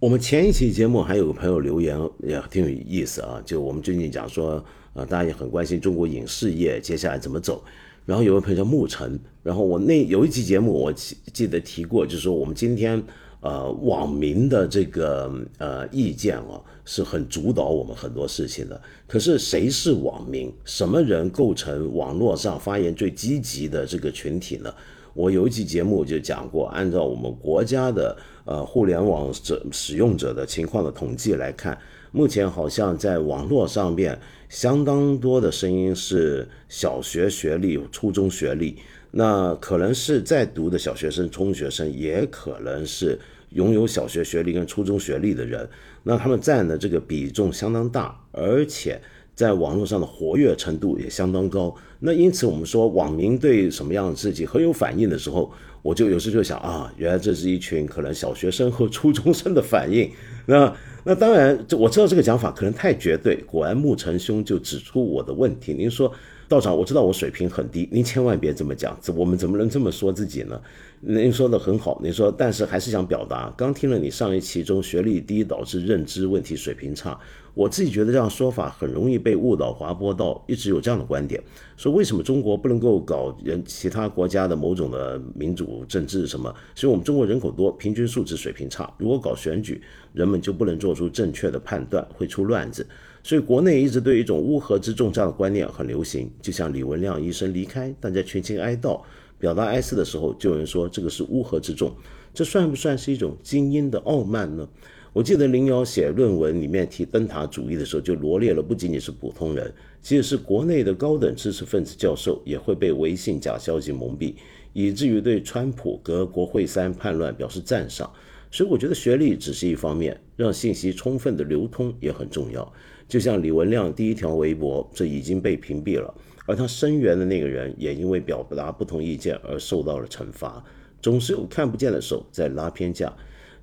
我们前一期节目还有个朋友留言也挺有意思啊，就我们最近讲说。啊，大家也很关心中国影视业接下来怎么走。然后有位朋友叫沐晨，然后我那有一期节目我记记得提过，就是说我们今天呃网民的这个呃意见啊是很主导我们很多事情的。可是谁是网民？什么人构成网络上发言最积极的这个群体呢？我有一期节目就讲过，按照我们国家的呃互联网者使用者的情况的统计来看。目前好像在网络上面，相当多的声音是小学学历、初中学历，那可能是在读的小学生、中学生，也可能是拥有小学学历跟初中学历的人，那他们占的这个比重相当大，而且在网络上的活跃程度也相当高。那因此，我们说网民对什么样的事情很有反应的时候，我就有时就想啊，原来这是一群可能小学生和初中生的反应，那。那当然，这我知道这个讲法可能太绝对。果然，木成兄就指出我的问题。您说，道长，我知道我水平很低，您千万别这么讲。我们怎么能这么说自己呢？您说的很好，您说，但是还是想表达。刚听了你上一期中学历低导致认知问题水平差。我自己觉得这样说法很容易被误导滑坡到，一直有这样的观点，说为什么中国不能够搞人其他国家的某种的民主政治什么？所以我们中国人口多，平均素质水平差。如果搞选举，人们就不能做出正确的判断，会出乱子。所以国内一直对一种乌合之众这样的观念很流行。就像李文亮医生离开，大家群情哀悼，表达哀思的时候，就有人说这个是乌合之众，这算不算是一种精英的傲慢呢？我记得林瑶写论文里面提灯塔主义的时候，就罗列了不仅仅是普通人，即使是国内的高等知识分子教授，也会被微信假消息蒙蔽，以至于对川普和国会山叛乱表示赞赏。所以我觉得学历只是一方面，让信息充分的流通也很重要。就像李文亮第一条微博，这已经被屏蔽了，而他声援的那个人也因为表达不同意见而受到了惩罚。总是有看不见的手在拉偏架。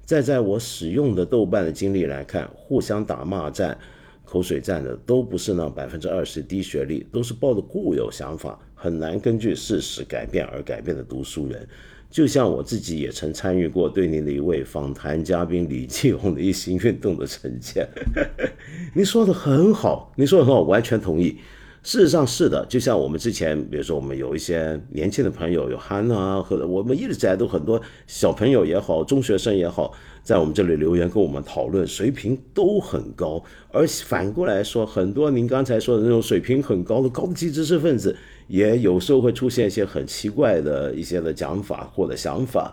再在我使用的豆瓣的经历来看，互相打骂战、口水战的都不是那百分之二十低学历，都是抱着固有想法、很难根据事实改变而改变的读书人。就像我自己也曾参与过对您的一位访谈嘉宾李继红的一心运动的呈现。您说的很好，您说的很好，完全同意。事实上是的，就像我们之前，比如说我们有一些年轻的朋友，有憨啊，或者我们一直在都很多小朋友也好，中学生也好，在我们这里留言跟我们讨论，水平都很高。而反过来说，很多您刚才说的那种水平很高的高级知识分子，也有时候会出现一些很奇怪的一些的讲法或者想法。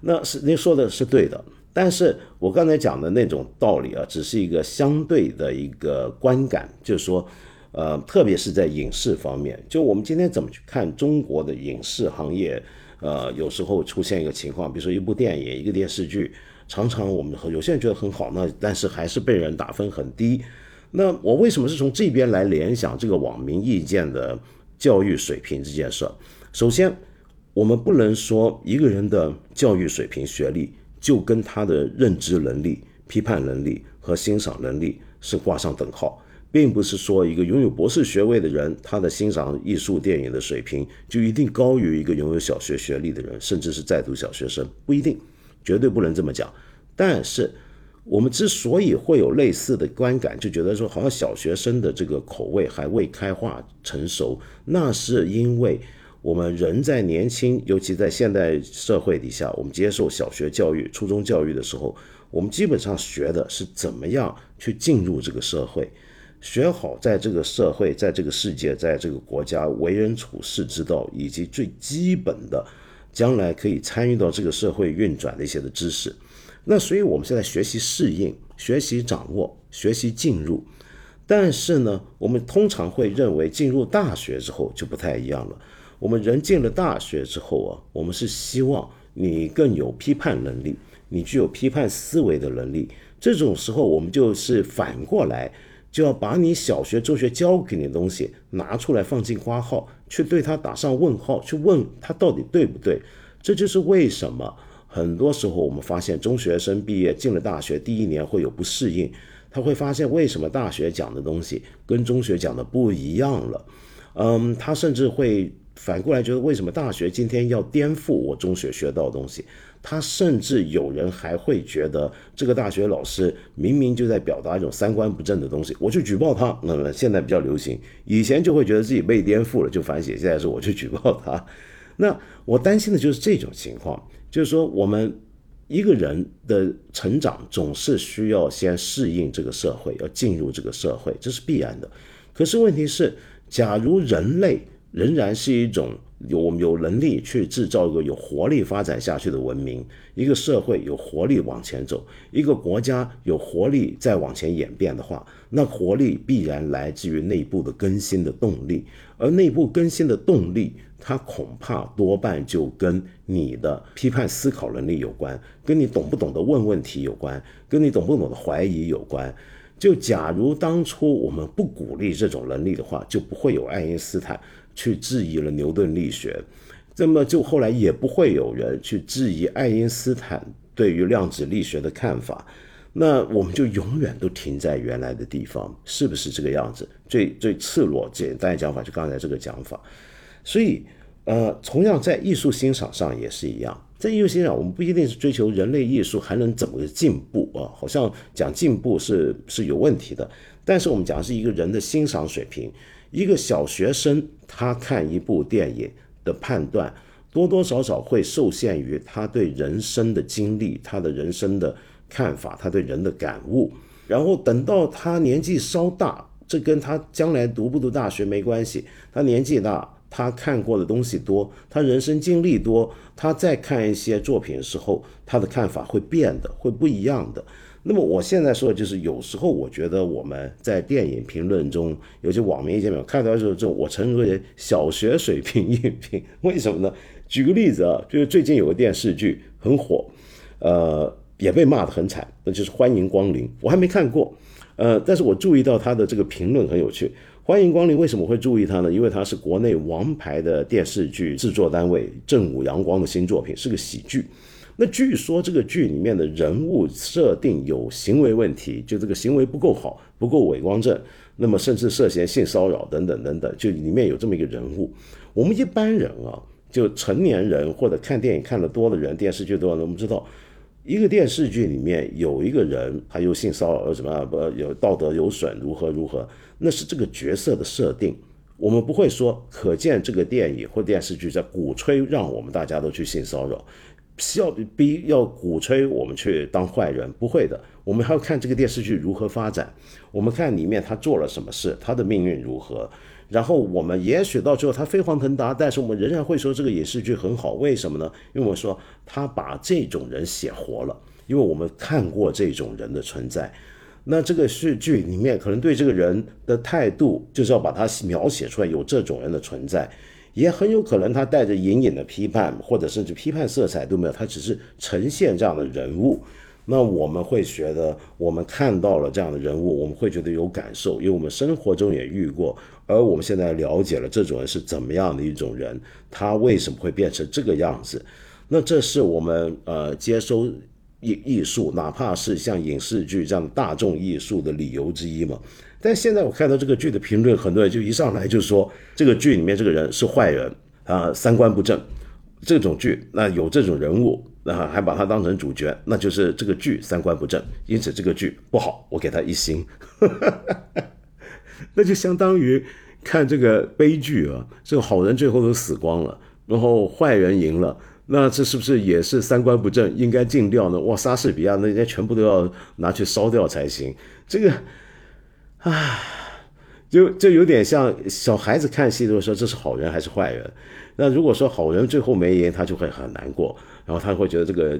那是您说的是对的，但是我刚才讲的那种道理啊，只是一个相对的一个观感，就是说。呃，特别是在影视方面，就我们今天怎么去看中国的影视行业？呃，有时候出现一个情况，比如说一部电影、一个电视剧，常常我们有些人觉得很好，那但是还是被人打分很低。那我为什么是从这边来联想这个网民意见的教育水平这件事？首先，我们不能说一个人的教育水平、学历就跟他的认知能力、批判能力和欣赏能力是挂上等号。并不是说一个拥有博士学位的人，他的欣赏艺术电影的水平就一定高于一个拥有小学学历的人，甚至是在读小学生，不一定，绝对不能这么讲。但是，我们之所以会有类似的观感，就觉得说好像小学生的这个口味还未开化成熟，那是因为我们人在年轻，尤其在现代社会底下，我们接受小学教育、初中教育的时候，我们基本上学的是怎么样去进入这个社会。学好在这个社会、在这个世界、在这个国家为人处事之道，以及最基本的将来可以参与到这个社会运转的一些的知识。那所以我们现在学习适应、学习掌握、学习进入。但是呢，我们通常会认为进入大学之后就不太一样了。我们人进了大学之后啊，我们是希望你更有批判能力，你具有批判思维的能力。这种时候，我们就是反过来。就要把你小学、中学教给你的东西拿出来放进花号，去对它打上问号，去问他到底对不对。这就是为什么很多时候我们发现中学生毕业进了大学第一年会有不适应，他会发现为什么大学讲的东西跟中学讲的不一样了。嗯，他甚至会反过来觉得为什么大学今天要颠覆我中学学到的东西。他甚至有人还会觉得这个大学老师明明就在表达一种三观不正的东西，我去举报他。那么现在比较流行，以前就会觉得自己被颠覆了就反省，现在是我去举报他。那我担心的就是这种情况，就是说我们一个人的成长总是需要先适应这个社会，要进入这个社会，这是必然的。可是问题是，假如人类仍然是一种。有我们有能力去制造一个有活力发展下去的文明，一个社会有活力往前走，一个国家有活力再往前演变的话，那活力必然来自于内部的更新的动力，而内部更新的动力，它恐怕多半就跟你的批判思考能力有关，跟你懂不懂得问问题有关，跟你懂不懂得怀疑有关。就假如当初我们不鼓励这种能力的话，就不会有爱因斯坦。去质疑了牛顿力学，那么就后来也不会有人去质疑爱因斯坦对于量子力学的看法，那我们就永远都停在原来的地方，是不是这个样子？最最赤裸简单的讲法就刚才这个讲法，所以呃，同样在艺术欣赏上也是一样，在艺术欣赏我们不一定是追求人类艺术还能怎么进步啊，好像讲进步是是有问题的，但是我们讲是一个人的欣赏水平。一个小学生，他看一部电影的判断，多多少少会受限于他对人生的经历、他的人生的看法、他对人的感悟。然后等到他年纪稍大，这跟他将来读不读大学没关系。他年纪大，他看过的东西多，他人生经历多，他在看一些作品的时候，他的看法会变的，会不一样的。那么我现在说的就是，有时候我觉得我们在电影评论中，有些网民意见没有看到的时候，这种我称之为小学水平影评。为什么呢？举个例子啊，就是最近有个电视剧很火，呃，也被骂得很惨，那就是欢迎光临。我还没看过，呃，但是我注意到他的这个评论很有趣。欢迎光临，为什么会注意他呢？因为他是国内王牌的电视剧制作单位正午阳光的新作品，是个喜剧。那据说这个剧里面的人物设定有行为问题，就这个行为不够好，不够伪光正，那么甚至涉嫌性骚扰等等等等，就里面有这么一个人物。我们一般人啊，就成年人或者看电影看得多的人，电视剧多的人，我们知道。一个电视剧里面有一个人，他又性骚扰，什么不有道德有损，如何如何？那是这个角色的设定。我们不会说，可见这个电影或电视剧在鼓吹让我们大家都去性骚扰，要逼要鼓吹我们去当坏人，不会的。我们还要看这个电视剧如何发展，我们看里面他做了什么事，他的命运如何。然后我们也许到最后他飞黄腾达，但是我们仍然会说这个影视剧很好，为什么呢？因为我们说他把这种人写活了，因为我们看过这种人的存在。那这个戏剧里面可能对这个人的态度，就是要把他描写出来，有这种人的存在，也很有可能他带着隐隐的批判，或者甚至批判色彩都没有，他只是呈现这样的人物。那我们会觉得，我们看到了这样的人物，我们会觉得有感受，因为我们生活中也遇过，而我们现在了解了这种人是怎么样的一种人，他为什么会变成这个样子？那这是我们呃接收艺艺术，哪怕是像影视剧这样大众艺术的理由之一嘛。但现在我看到这个剧的评论，很多人就一上来就说这个剧里面这个人是坏人啊，三观不正。这种剧那有这种人物。那还把他当成主角，那就是这个剧三观不正，因此这个剧不好，我给他一星。那就相当于看这个悲剧啊，这个好人最后都死光了，然后坏人赢了，那这是不是也是三观不正，应该禁掉呢？哇，莎士比亚那些全部都要拿去烧掉才行。这个，唉，就就有点像小孩子看戏都说这是好人还是坏人。那如果说好人最后没赢，他就会很难过。然后他会觉得这个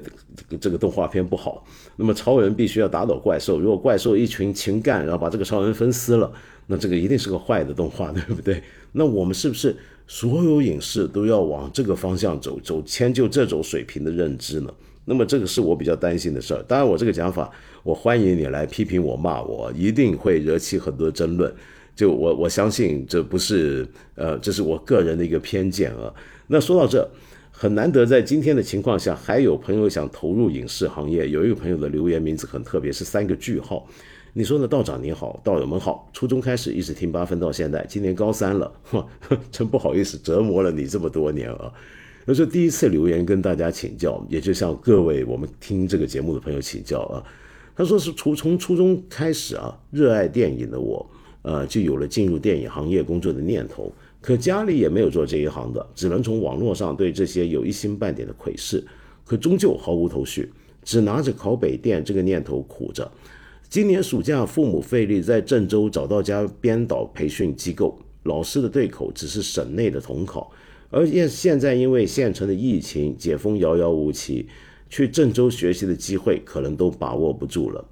这个动画片不好。那么超人必须要打倒怪兽，如果怪兽一群禽干，然后把这个超人分撕了，那这个一定是个坏的动画，对不对？那我们是不是所有影视都要往这个方向走，走迁就这种水平的认知呢？那么这个是我比较担心的事儿。当然，我这个讲法，我欢迎你来批评我、骂我，一定会惹起很多争论。就我我相信这不是呃，这是我个人的一个偏见啊。那说到这。很难得，在今天的情况下，还有朋友想投入影视行业。有一个朋友的留言名字很特别，是三个句号。你说呢？道长你好，道友们好。初中开始一直听八分到现在，今年高三了，真不好意思折磨了你这么多年啊。那是第一次留言跟大家请教，也就向各位我们听这个节目的朋友请教啊。他说是初从初中开始啊，热爱电影的我，呃，就有了进入电影行业工作的念头。可家里也没有做这一行的，只能从网络上对这些有一星半点的窥视，可终究毫无头绪，只拿着考北电这个念头苦着。今年暑假，父母费力在郑州找到家编导培训机构，老师的对口只是省内的统考，而现现在因为县城的疫情解封遥遥无期，去郑州学习的机会可能都把握不住了。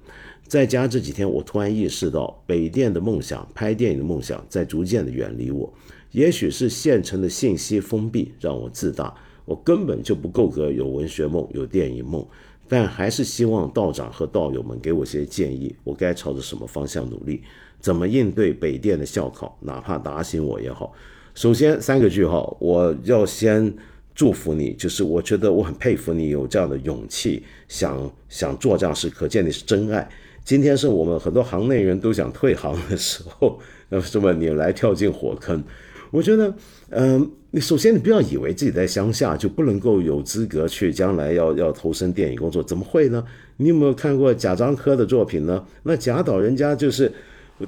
在家这几天，我突然意识到，北电的梦想，拍电影的梦想，在逐渐的远离我。也许是县城的信息封闭让我自大，我根本就不够格有文学梦、有电影梦，但还是希望道长和道友们给我些建议，我该朝着什么方向努力，怎么应对北电的校考，哪怕打醒我也好。首先三个句号，我要先祝福你，就是我觉得我很佩服你有这样的勇气，想想做这样事，可见你是真爱。今天是我们很多行内人都想退行的时候，那么你来跳进火坑。我觉得，嗯，你首先你不要以为自己在乡下就不能够有资格去将来要要投身电影工作，怎么会呢？你有没有看过贾樟柯的作品呢？那贾导人家就是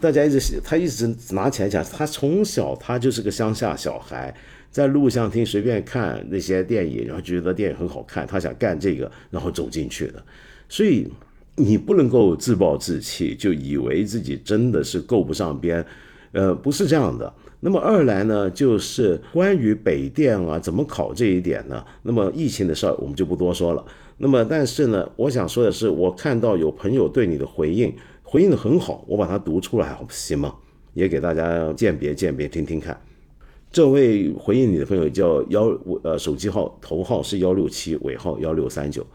大家一直他一直拿起来讲，他从小他就是个乡下小孩，在录像厅随便看那些电影，然后觉得电影很好看，他想干这个，然后走进去的。所以你不能够自暴自弃，就以为自己真的是够不上边，呃，不是这样的。那么二来呢，就是关于北电啊怎么考这一点呢？那么疫情的事儿我们就不多说了。那么但是呢，我想说的是，我看到有朋友对你的回应，回应的很好，我把它读出来，行吗？也给大家鉴别鉴别，听听看。这位回应你的朋友叫幺呃手机号头号是幺六七尾号幺六三九，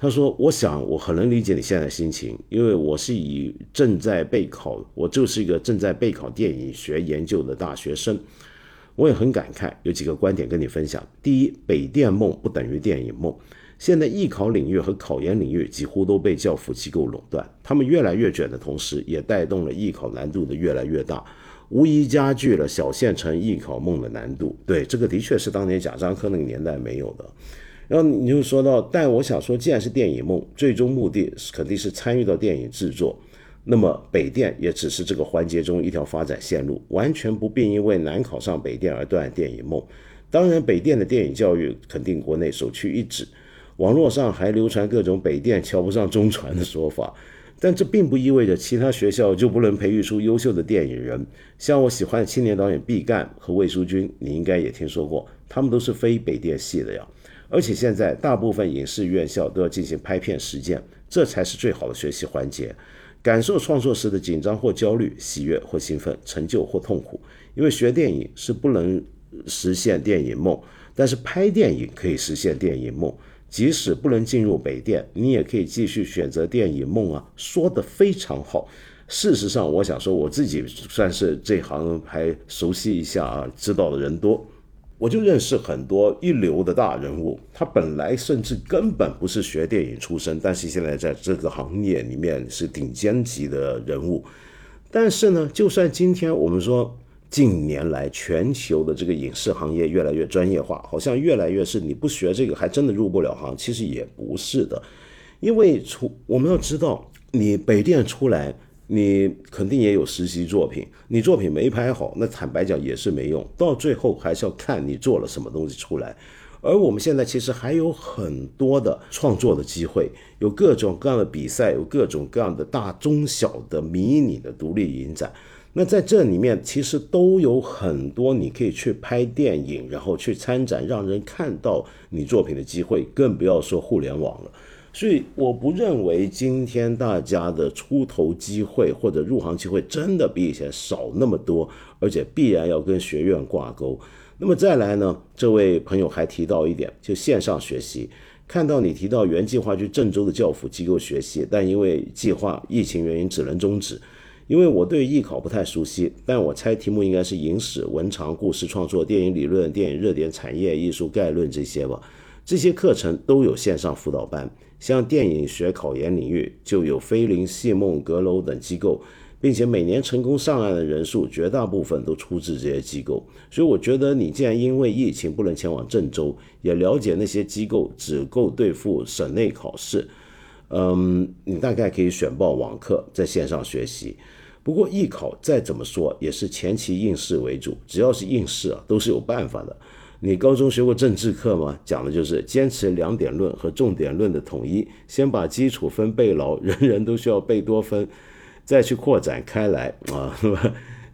他说：“我想我很能理解你现在的心情，因为我是以正在备考，我就是一个正在备考电影学研究的大学生。我也很感慨，有几个观点跟你分享。第一，北电梦不等于电影梦。现在艺考领域和考研领域几乎都被教辅机构垄断，他们越来越卷的同时，也带动了艺考难度的越来越大，无疑加剧了小县城艺考梦的难度。对，这个的确是当年贾樟柯那个年代没有的。”然后你就说到，但我想说，既然是电影梦，最终目的是肯定是参与到电影制作，那么北电也只是这个环节中一条发展线路，完全不必因为难考上北电而断电影梦。当然，北电的电影教育肯定国内首屈一指，网络上还流传各种北电瞧不上中传的说法，但这并不意味着其他学校就不能培育出优秀的电影人。像我喜欢的青年导演毕赣和魏淑君，你应该也听说过，他们都是非北电系的呀。而且现在大部分影视院校都要进行拍片实践，这才是最好的学习环节。感受创作时的紧张或焦虑，喜悦或兴奋，成就或痛苦。因为学电影是不能实现电影梦，但是拍电影可以实现电影梦。即使不能进入北电，你也可以继续选择电影梦啊！说的非常好。事实上，我想说我自己算是这行还熟悉一下啊，知道的人多。我就认识很多一流的大人物，他本来甚至根本不是学电影出身，但是现在在这个行业里面是顶尖级的人物。但是呢，就算今天我们说近年来全球的这个影视行业越来越专业化，好像越来越是你不学这个还真的入不了行，其实也不是的，因为出我们要知道，你北电出来。你肯定也有实习作品，你作品没拍好，那坦白讲也是没用，到最后还是要看你做了什么东西出来。而我们现在其实还有很多的创作的机会，有各种各样的比赛，有各种各样的大中小的迷你的独立影展。那在这里面其实都有很多你可以去拍电影，然后去参展，让人看到你作品的机会，更不要说互联网了。所以我不认为今天大家的出头机会或者入行机会真的比以前少那么多，而且必然要跟学院挂钩。那么再来呢？这位朋友还提到一点，就线上学习。看到你提到原计划去郑州的教辅机构学习，但因为计划疫情原因只能终止。因为我对艺考不太熟悉，但我猜题目应该是影史、文长、故事创作、电影理论、电影热点产业、艺术概论这些吧。这些课程都有线上辅导班。像电影学考研领域，就有飞林、戏梦、阁楼等机构，并且每年成功上岸的人数，绝大部分都出自这些机构。所以我觉得，你既然因为疫情不能前往郑州，也了解那些机构只够对付省内考试，嗯，你大概可以选报网课，在线上学习。不过艺考再怎么说，也是前期应试为主，只要是应试啊，都是有办法的。你高中学过政治课吗？讲的就是坚持两点论和重点论的统一，先把基础分背牢，人人都需要背多分，再去扩展开来啊。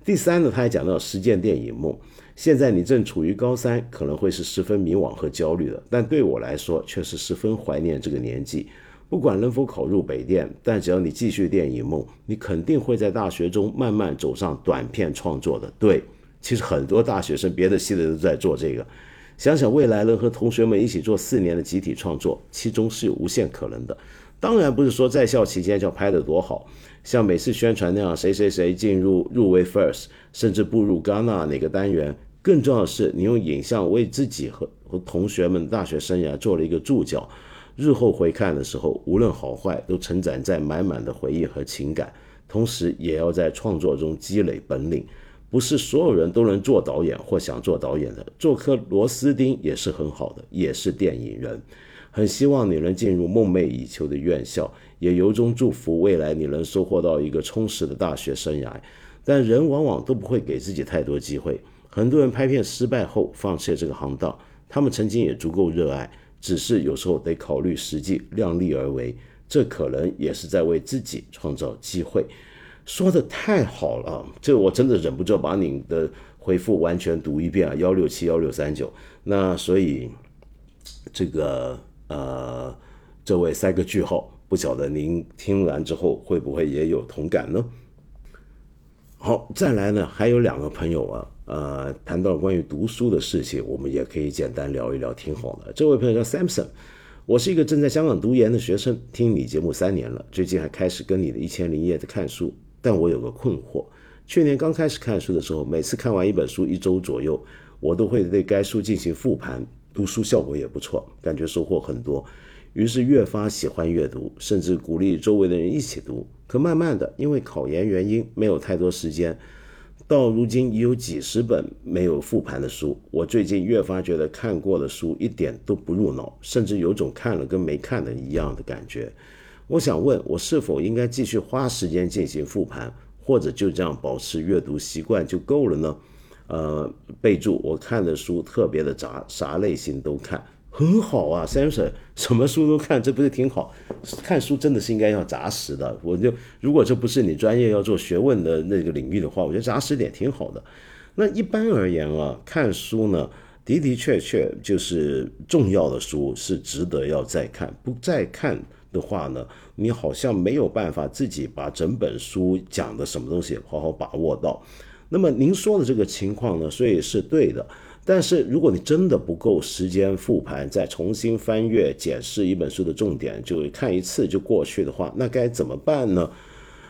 第三呢，他还讲到实践电影梦。现在你正处于高三，可能会是十分迷惘和焦虑的，但对我来说却是十分怀念这个年纪。不管能否考入北电，但只要你继续电影梦，你肯定会在大学中慢慢走上短片创作的。对。其实很多大学生，别的系的都在做这个。想想未来能和同学们一起做四年的集体创作，其中是有无限可能的。当然不是说在校期间就要拍得多好，像每次宣传那样，谁谁谁进入入围 first，甚至步入戛纳哪个单元。更重要的是，你用影像为自己和和同学们大学生涯做了一个注脚，日后回看的时候，无论好坏，都承载在满满的回忆和情感。同时，也要在创作中积累本领。不是所有人都能做导演或想做导演的，做颗螺丝钉也是很好的，也是电影人。很希望你能进入梦寐以求的院校，也由衷祝福未来你能收获到一个充实的大学生涯。但人往往都不会给自己太多机会，很多人拍片失败后放弃这个行当，他们曾经也足够热爱，只是有时候得考虑实际，量力而为，这可能也是在为自己创造机会。说的太好了，这我真的忍不住把你的回复完全读一遍啊，幺六七幺六三九。那所以这个呃，这位三个句号，不晓得您听完之后会不会也有同感呢？好，再来呢，还有两个朋友啊，呃，谈到关于读书的事情，我们也可以简单聊一聊，挺好的。这位朋友叫 Samson。我是一个正在香港读研的学生，听你节目三年了，最近还开始跟你的一千零一夜在看书。但我有个困惑，去年刚开始看书的时候，每次看完一本书一周左右，我都会对该书进行复盘，读书效果也不错，感觉收获很多，于是越发喜欢阅读，甚至鼓励周围的人一起读。可慢慢的，因为考研原因，没有太多时间。到如今已有几十本没有复盘的书，我最近越发觉得看过的书一点都不入脑，甚至有种看了跟没看的一样的感觉。我想问，我是否应该继续花时间进行复盘，或者就这样保持阅读习惯就够了呢？呃，备注：我看的书特别的杂，啥类型都看。很好啊三婶什么书都看，这不是挺好？看书真的是应该要扎实的。我就如果这不是你专业要做学问的那个领域的话，我觉得扎实点挺好的。那一般而言啊，看书呢的的确确就是重要的书是值得要再看，不再看的话呢，你好像没有办法自己把整本书讲的什么东西好好把握到。那么您说的这个情况呢，所以是对的。但是，如果你真的不够时间复盘，再重新翻阅检视一本书的重点，就看一次就过去的话，那该怎么办呢？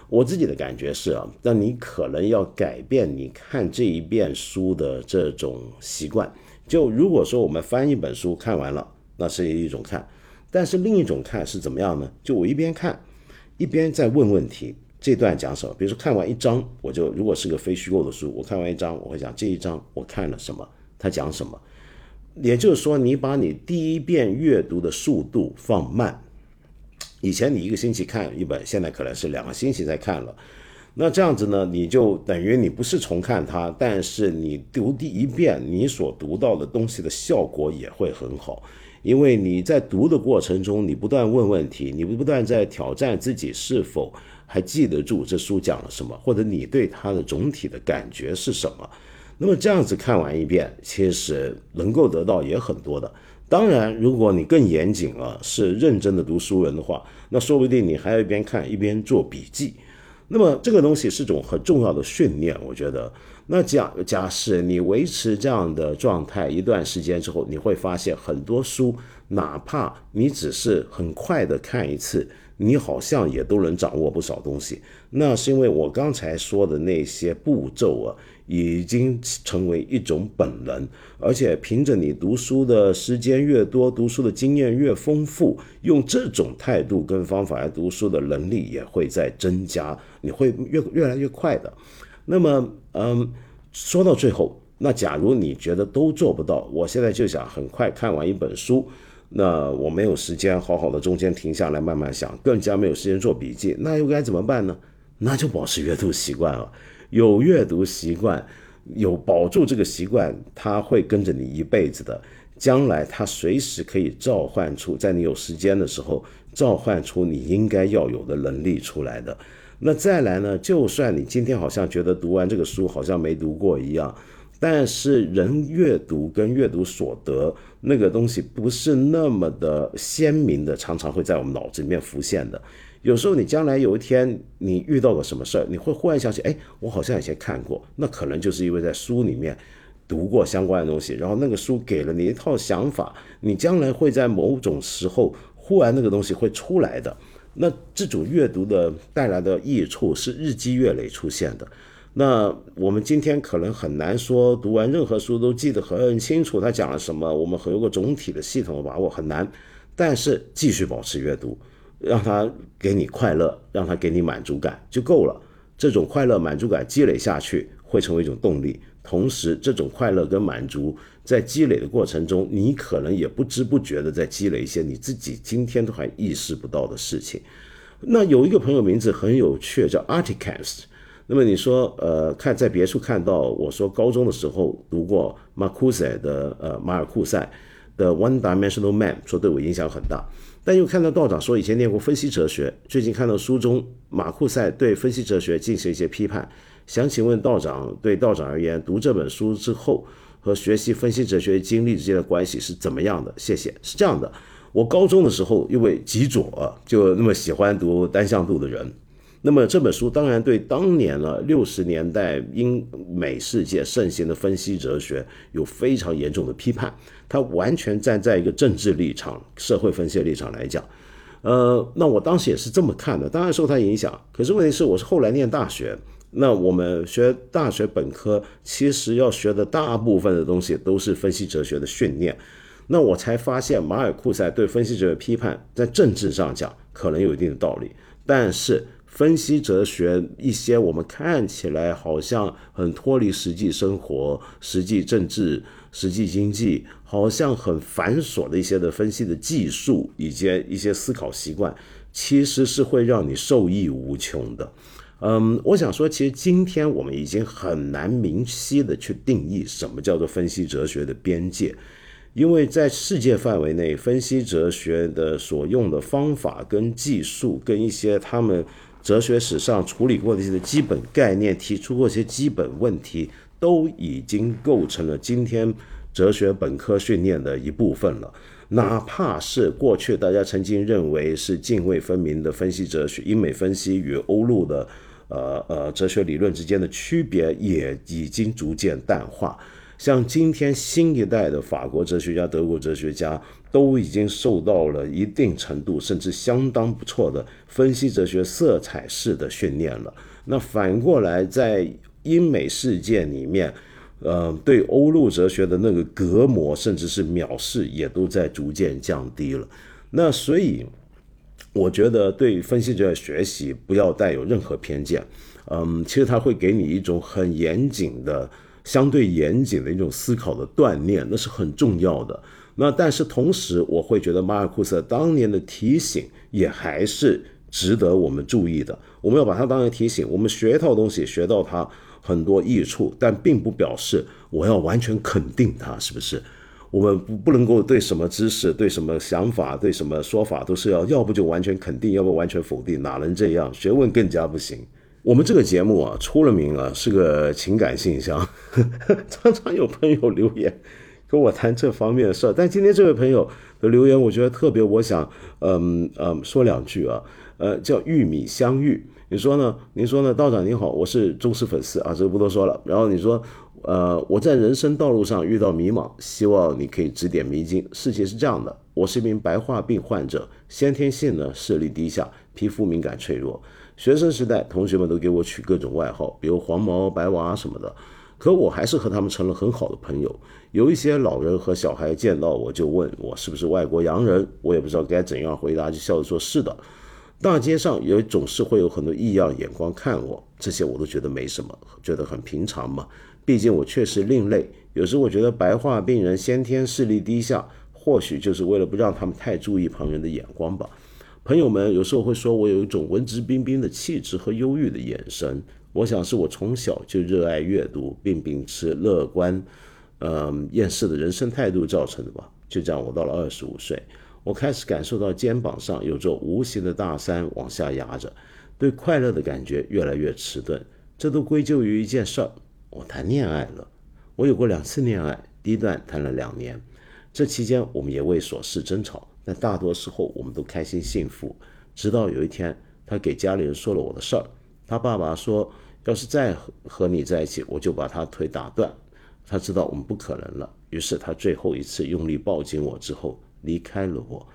我自己的感觉是啊，那你可能要改变你看这一遍书的这种习惯。就如果说我们翻一本书看完了，那是一种看；但是另一种看是怎么样呢？就我一边看，一边在问问题。这段讲什么？比如说看完一章，我就如果是个非虚构的书，我看完一章，我会讲这一章我看了什么。他讲什么？也就是说，你把你第一遍阅读的速度放慢。以前你一个星期看一本，现在可能是两个星期在看了。那这样子呢，你就等于你不是重看它，但是你读第一遍，你所读到的东西的效果也会很好，因为你在读的过程中，你不断问问题，你不断在挑战自己是否还记得住这书讲了什么，或者你对它的总体的感觉是什么。那么这样子看完一遍，其实能够得到也很多的。当然，如果你更严谨了，是认真的读书人的话，那说不定你还要一边看一边做笔记。那么这个东西是种很重要的训练，我觉得。那假假使你维持这样的状态一段时间之后，你会发现很多书，哪怕你只是很快的看一次，你好像也都能掌握不少东西。那是因为我刚才说的那些步骤啊。已经成为一种本能，而且凭着你读书的时间越多，读书的经验越丰富，用这种态度跟方法来读书的能力也会在增加，你会越越来越快的。那么，嗯，说到最后，那假如你觉得都做不到，我现在就想很快看完一本书，那我没有时间好好的中间停下来慢慢想，更加没有时间做笔记，那又该怎么办呢？那就保持阅读习惯啊。有阅读习惯，有保住这个习惯，它会跟着你一辈子的。将来它随时可以召唤出，在你有时间的时候，召唤出你应该要有的能力出来的。那再来呢？就算你今天好像觉得读完这个书好像没读过一样，但是人阅读跟阅读所得那个东西不是那么的鲜明的，常常会在我们脑子里面浮现的。有时候你将来有一天你遇到个什么事儿，你会忽然想起，哎，我好像以前看过，那可能就是因为在书里面读过相关的东西，然后那个书给了你一套想法，你将来会在某种时候忽然那个东西会出来的。那这种阅读的带来的益处是日积月累出现的。那我们今天可能很难说读完任何书都记得很清楚，他讲了什么，我们很有个总体的系统的把握很难，但是继续保持阅读。让他给你快乐，让他给你满足感就够了。这种快乐、满足感积累下去，会成为一种动力。同时，这种快乐跟满足在积累的过程中，你可能也不知不觉的在积累一些你自己今天都还意识不到的事情。那有一个朋友名字很有趣，叫 Articast。那么你说，呃，看在别处看到，我说高中的时候读过马库塞的，呃，马尔库塞的 One Dimensional Man，说对我影响很大。但又看到道长说以前念过分析哲学，最近看到书中马库塞对分析哲学进行一些批判，想请问道长，对道长而言，读这本书之后和学习分析哲学经历之间的关系是怎么样的？谢谢。是这样的，我高中的时候因为极左，就那么喜欢读单向度的人，那么这本书当然对当年呢六十年代英美世界盛行的分析哲学有非常严重的批判，他完全站在一个政治立场、社会分析立场来讲。呃，那我当时也是这么看的，当然受他影响。可是问题是，我是后来念大学，那我们学大学本科，其实要学的大部分的东西都是分析哲学的训练。那我才发现，马尔库塞对分析哲学批判，在政治上讲可能有一定的道理，但是分析哲学一些我们看起来好像很脱离实际生活、实际政治。实际经济好像很繁琐的一些的分析的技术以及一些思考习惯，其实是会让你受益无穷的。嗯，我想说，其实今天我们已经很难明晰的去定义什么叫做分析哲学的边界，因为在世界范围内，分析哲学的所用的方法跟技术，跟一些他们哲学史上处理过的一些基本概念，提出过一些基本问题。都已经构成了今天哲学本科训练的一部分了。哪怕是过去大家曾经认为是泾渭分明的分析哲学，英美分析与欧陆的呃呃哲学理论之间的区别，也已经逐渐淡化。像今天新一代的法国哲学家、德国哲学家，都已经受到了一定程度甚至相当不错的分析哲学色彩式的训练了。那反过来在。英美世界里面，呃，对欧陆哲学的那个隔膜，甚至是藐视，也都在逐渐降低了。那所以，我觉得对分析者学学习不要带有任何偏见。嗯，其实它会给你一种很严谨的、相对严谨的一种思考的锻炼，那是很重要的。那但是同时，我会觉得马尔库斯当年的提醒也还是值得我们注意的。我们要把它当成提醒，我们学一套东西，学到它。很多益处，但并不表示我要完全肯定它，是不是？我们不不能够对什么知识、对什么想法、对什么说法，都是要要不就完全肯定，要不完全否定，哪能这样？学问更加不行。我们这个节目啊，出了名啊，是个情感信箱，常常有朋友留言跟我谈这方面的事儿。但今天这位朋友的留言，我觉得特别，我想，嗯嗯，说两句啊，呃，叫玉米相遇。你说呢？您说呢？道长您好，我是忠实粉丝啊，这个不多说了。然后你说，呃，我在人生道路上遇到迷茫，希望你可以指点迷津。事情是这样的，我是一名白化病患者，先天性呢视力低下，皮肤敏感脆弱。学生时代，同学们都给我取各种外号，比如黄毛、白娃什么的，可我还是和他们成了很好的朋友。有一些老人和小孩见到我就问我是不是外国洋人，我也不知道该怎样回答，就笑着说是的。大街上也总是会有很多异样眼光看我，这些我都觉得没什么，觉得很平常嘛。毕竟我确实另类。有时我觉得白化病人先天视力低下，或许就是为了不让他们太注意旁人的眼光吧。朋友们有时候会说我有一种文质彬彬的气质和忧郁的眼神，我想是我从小就热爱阅读，并秉持乐观、嗯厌世的人生态度造成的吧。就这样，我到了二十五岁。我开始感受到肩膀上有座无形的大山往下压着，对快乐的感觉越来越迟钝。这都归咎于一件事儿：我谈恋爱了。我有过两次恋爱，第一段谈了两年，这期间我们也为琐事争吵，但大多时候我们都开心幸福。直到有一天，他给家里人说了我的事儿。他爸爸说，要是再和你在一起，我就把他腿打断。他知道我们不可能了，于是他最后一次用力抱紧我之后。离开了我，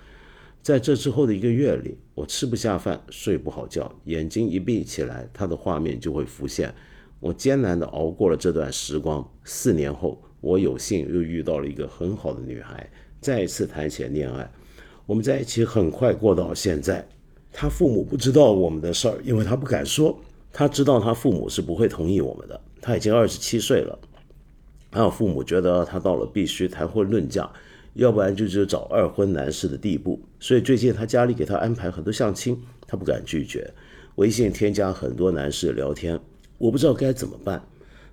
在这之后的一个月里，我吃不下饭，睡不好觉，眼睛一闭起来，他的画面就会浮现。我艰难地熬过了这段时光。四年后，我有幸又遇到了一个很好的女孩，再一次谈起了恋爱。我们在一起很快过到现在。他父母不知道我们的事儿，因为他不敢说。他知道他父母是不会同意我们的。他已经二十七岁了，还有父母觉得他到了必须谈婚论嫁。要不然就只有找二婚男士的地步，所以最近他家里给他安排很多相亲，他不敢拒绝。微信添加很多男士聊天，我不知道该怎么办。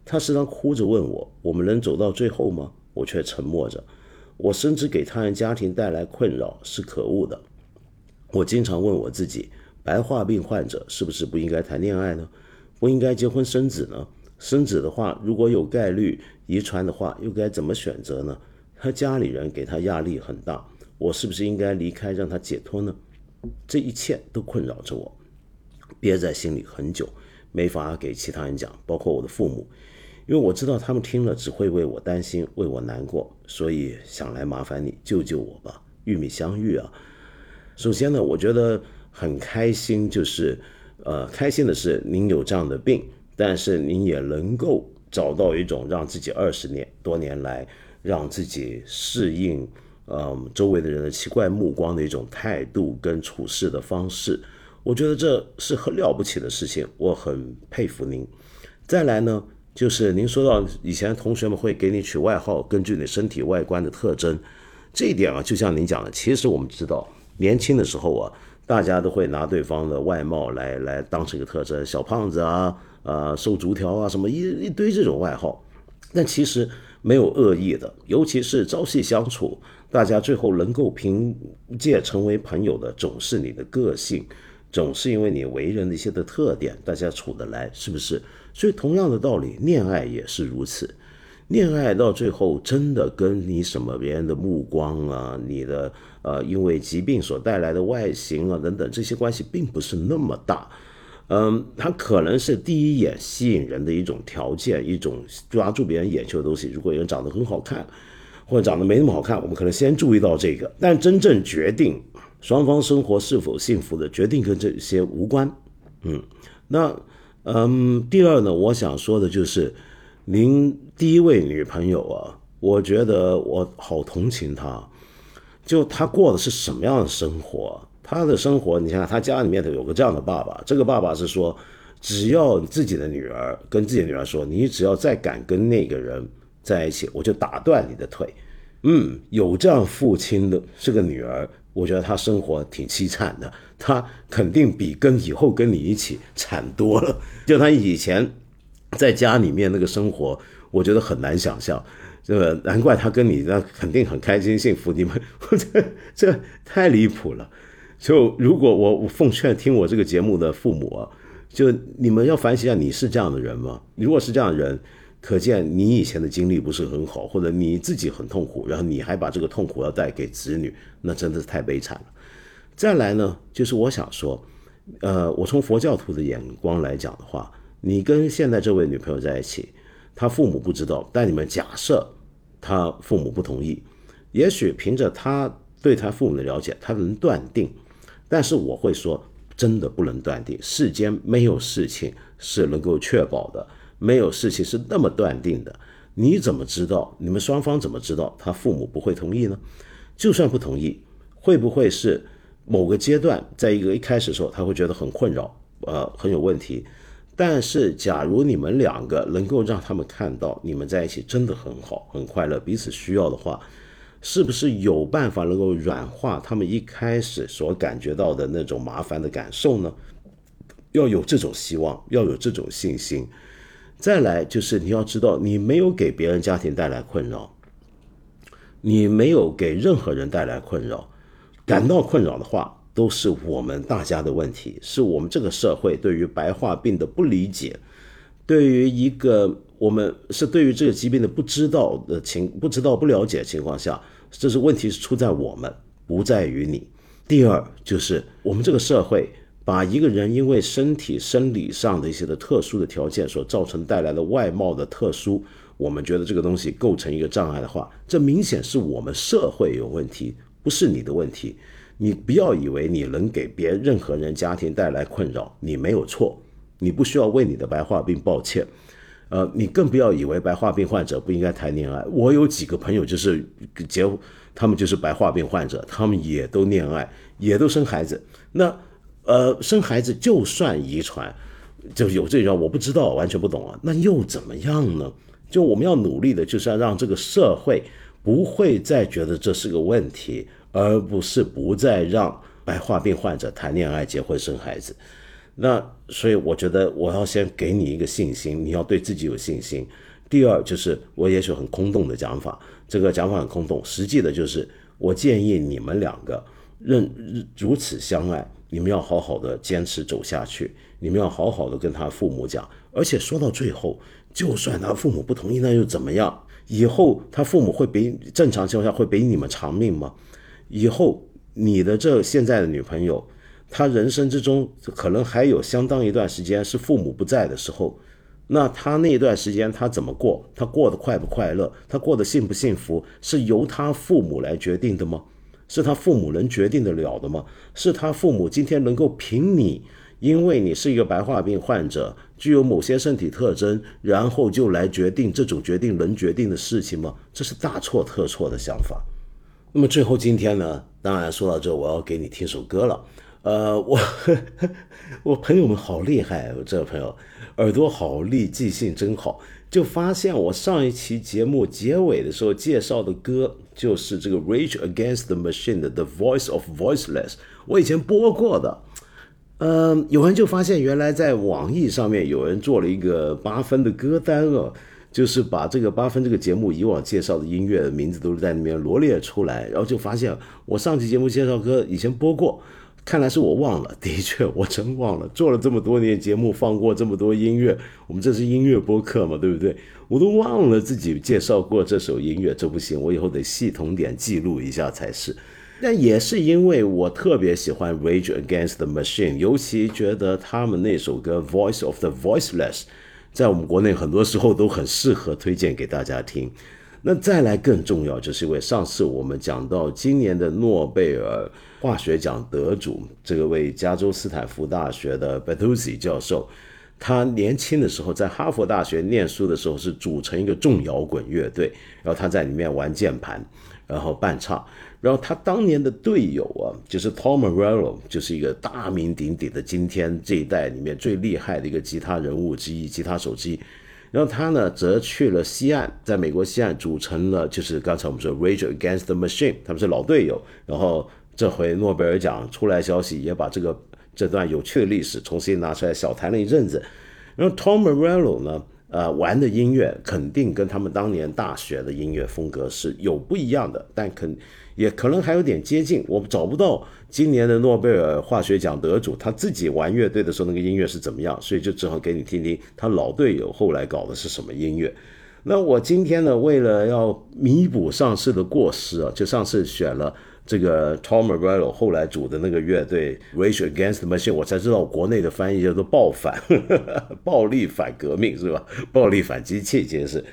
他时常哭着问我：“我们能走到最后吗？”我却沉默着。我深知给他人家庭带来困扰是可恶的。我经常问我自己：白化病患者是不是不应该谈恋爱呢？不应该结婚生子呢？生子的话，如果有概率遗传的话，又该怎么选择呢？他家里人给他压力很大，我是不是应该离开让他解脱呢？这一切都困扰着我。憋在心里很久，没法给其他人讲，包括我的父母，因为我知道他们听了只会为我担心，为我难过，所以想来麻烦你救救我吧，玉米相遇啊。首先呢，我觉得很开心，就是呃，开心的是您有这样的病，但是您也能够找到一种让自己二十年多年来让自己适应。嗯，周围的人的奇怪目光的一种态度跟处事的方式，我觉得这是很了不起的事情，我很佩服您。再来呢，就是您说到以前同学们会给你取外号，根据你身体外观的特征，这一点啊，就像您讲的，其实我们知道，年轻的时候啊，大家都会拿对方的外貌来来当成一个特征，小胖子啊，呃，瘦竹条啊，什么一一堆这种外号，但其实没有恶意的，尤其是朝夕相处。大家最后能够凭借成为朋友的，总是你的个性，总是因为你为人的一些的特点，大家处得来，是不是？所以同样的道理，恋爱也是如此。恋爱到最后，真的跟你什么别人的目光啊，你的呃，因为疾病所带来的外形啊等等这些关系，并不是那么大。嗯，它可能是第一眼吸引人的一种条件，一种抓住别人眼球的东西。如果人长得很好看。或者长得没那么好看，我们可能先注意到这个，但真正决定双方生活是否幸福的决定跟这些无关。嗯，那嗯，第二呢，我想说的就是，您第一位女朋友啊，我觉得我好同情她，就她过的是什么样的生活？她的生活，你想想，她家里面头有个这样的爸爸，这个爸爸是说，只要自己的女儿跟自己的女儿说，你只要再敢跟那个人。在一起，我就打断你的腿。嗯，有这样父亲的这个女儿，我觉得他生活挺凄惨的。他肯定比跟以后跟你一起惨多了。就他以前在家里面那个生活，我觉得很难想象。这个难怪他跟你那肯定很开心幸福。你们这这太离谱了。就如果我我奉劝听我这个节目的父母啊，就你们要反省一下，你是这样的人吗？如果是这样的人。可见你以前的经历不是很好，或者你自己很痛苦，然后你还把这个痛苦要带给子女，那真的是太悲惨了。再来呢，就是我想说，呃，我从佛教徒的眼光来讲的话，你跟现在这位女朋友在一起，她父母不知道，但你们假设她父母不同意，也许凭着她对她父母的了解，她能断定。但是我会说，真的不能断定，世间没有事情是能够确保的。没有事情是那么断定的，你怎么知道？你们双方怎么知道他父母不会同意呢？就算不同意，会不会是某个阶段，在一个一开始的时候，他会觉得很困扰，呃，很有问题？但是，假如你们两个能够让他们看到你们在一起真的很好、很快乐，彼此需要的话，是不是有办法能够软化他们一开始所感觉到的那种麻烦的感受呢？要有这种希望，要有这种信心。再来就是你要知道，你没有给别人家庭带来困扰，你没有给任何人带来困扰，感到困扰的话，都是我们大家的问题，是我们这个社会对于白化病的不理解，对于一个我们是对于这个疾病的不知道的情不知道不了解的情况下，这是问题是出在我们，不在于你。第二就是我们这个社会。把一个人因为身体生理上的一些的特殊的条件所造成带来的外貌的特殊，我们觉得这个东西构成一个障碍的话，这明显是我们社会有问题，不是你的问题。你不要以为你能给别任何人家庭带来困扰，你没有错，你不需要为你的白化病抱歉。呃，你更不要以为白化病患者不应该谈恋爱。我有几个朋友就是结，他们就是白化病患者，他们也都恋爱，也都生孩子。那。呃，生孩子就算遗传，就有这种我不知道，完全不懂啊。那又怎么样呢？就我们要努力的，就是要让这个社会不会再觉得这是个问题，而不是不再让白化病患者谈恋爱、结婚、生孩子。那所以我觉得我要先给你一个信心，你要对自己有信心。第二就是我也许很空洞的讲法，这个讲法很空洞，实际的就是我建议你们两个认如此相爱。你们要好好的坚持走下去，你们要好好的跟他父母讲，而且说到最后，就算他父母不同意，那又怎么样？以后他父母会比正常情况下会比你们长命吗？以后你的这现在的女朋友，她人生之中可能还有相当一段时间是父母不在的时候，那他那段时间他怎么过？他过得快不快乐？他过得幸不幸福？是由他父母来决定的吗？是他父母能决定得了的吗？是他父母今天能够凭你，因为你是一个白化病患者，具有某些身体特征，然后就来决定这种决定能决定的事情吗？这是大错特错的想法。那么最后今天呢，当然说到这，我要给你听首歌了。呃，我 我朋友们好厉害，这个朋友耳朵好利，记性真好，就发现我上一期节目结尾的时候介绍的歌就是这个 Rage Against the Machine 的 The Voice of Voiceless，我以前播过的。嗯，有人就发现原来在网易上面有人做了一个八分的歌单哦。就是把这个八分这个节目以往介绍的音乐的名字都是在里面罗列出来，然后就发现我上期节目介绍歌以前播过，看来是我忘了，的确我真忘了，做了这么多年节目放过这么多音乐，我们这是音乐播客嘛，对不对？我都忘了自己介绍过这首音乐，这不行，我以后得系统点记录一下才是。但也是因为我特别喜欢 Rage Against the Machine，尤其觉得他们那首歌 Voice of the Voiceless。在我们国内，很多时候都很适合推荐给大家听。那再来更重要，就是因为上次我们讲到今年的诺贝尔化学奖得主，这个位加州斯坦福大学的 Bertuzzi 教授，他年轻的时候在哈佛大学念书的时候是组成一个重摇滚乐队，然后他在里面玩键盘，然后伴唱。然后他当年的队友啊，就是 Tom Morello，就是一个大名鼎鼎的今天这一代里面最厉害的一个吉他人物之一，吉他手之一。然后他呢，则去了西岸，在美国西岸组成了，就是刚才我们说 Rage Against the Machine，他们是老队友。然后这回诺贝尔奖出来消息，也把这个这段有趣的历史重新拿出来小谈了一阵子。然后 Tom Morello 呢？呃，玩的音乐肯定跟他们当年大学的音乐风格是有不一样的，但肯也可能还有点接近。我们找不到今年的诺贝尔化学奖得主他自己玩乐队的时候那个音乐是怎么样，所以就只好给你听听他老队友后来搞的是什么音乐。那我今天呢，为了要弥补上次的过失啊，就上次选了。这个 Tom Morello 后来组的那个乐队 Rage Against Machine，我才知道国内的翻译叫做“暴反”，暴力反革命是吧？暴力反机器，其实是。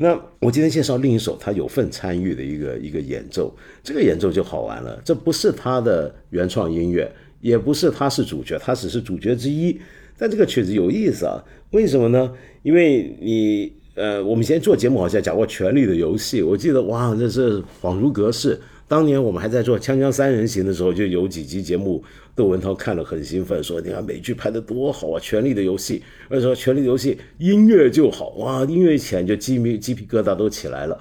那我今天介绍另一首他有份参与的一个一个演奏，这个演奏就好玩了。这不是他的原创音乐，也不是他是主角，他只是主角之一。但这个曲子有意思啊，为什么呢？因为你呃，我们以前做节目好像讲过《权力的游戏》，我记得哇，这是恍如隔世。当年我们还在做《锵锵三人行》的时候，就有几集节目，窦文涛看了很兴奋，说：“你看美剧拍的多好啊，《权力的游戏》。”而且说《权力的游戏》音乐就好哇，音乐一起来就鸡皮鸡皮疙瘩都起来了。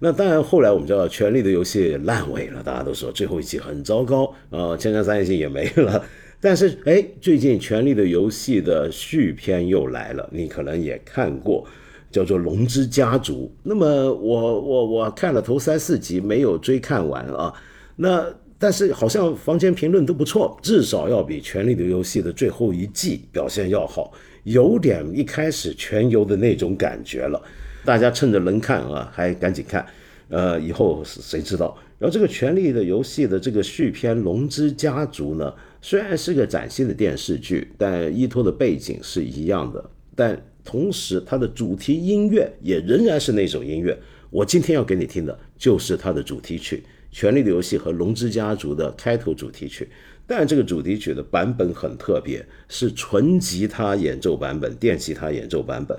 那当然，后来我们知道《权力的游戏》烂尾了，大家都说最后一集很糟糕啊，《锵锵三人行》也没了。但是哎，最近《权力的游戏》的续篇又来了，你可能也看过。叫做《龙之家族》，那么我我我看了头三四集，没有追看完啊。那但是好像房间评论都不错，至少要比《权力的游戏》的最后一季表现要好，有点一开始全游的那种感觉了。大家趁着能看啊，还赶紧看。呃，以后谁知道？然后这个《权力的游戏》的这个续篇《龙之家族》呢，虽然是个崭新的电视剧，但依托的背景是一样的，但。同时，它的主题音乐也仍然是那首音乐。我今天要给你听的就是它的主题曲《权力的游戏》和《龙之家族》的开头主题曲。但这个主题曲的版本很特别，是纯吉他演奏版本，电吉他演奏版本。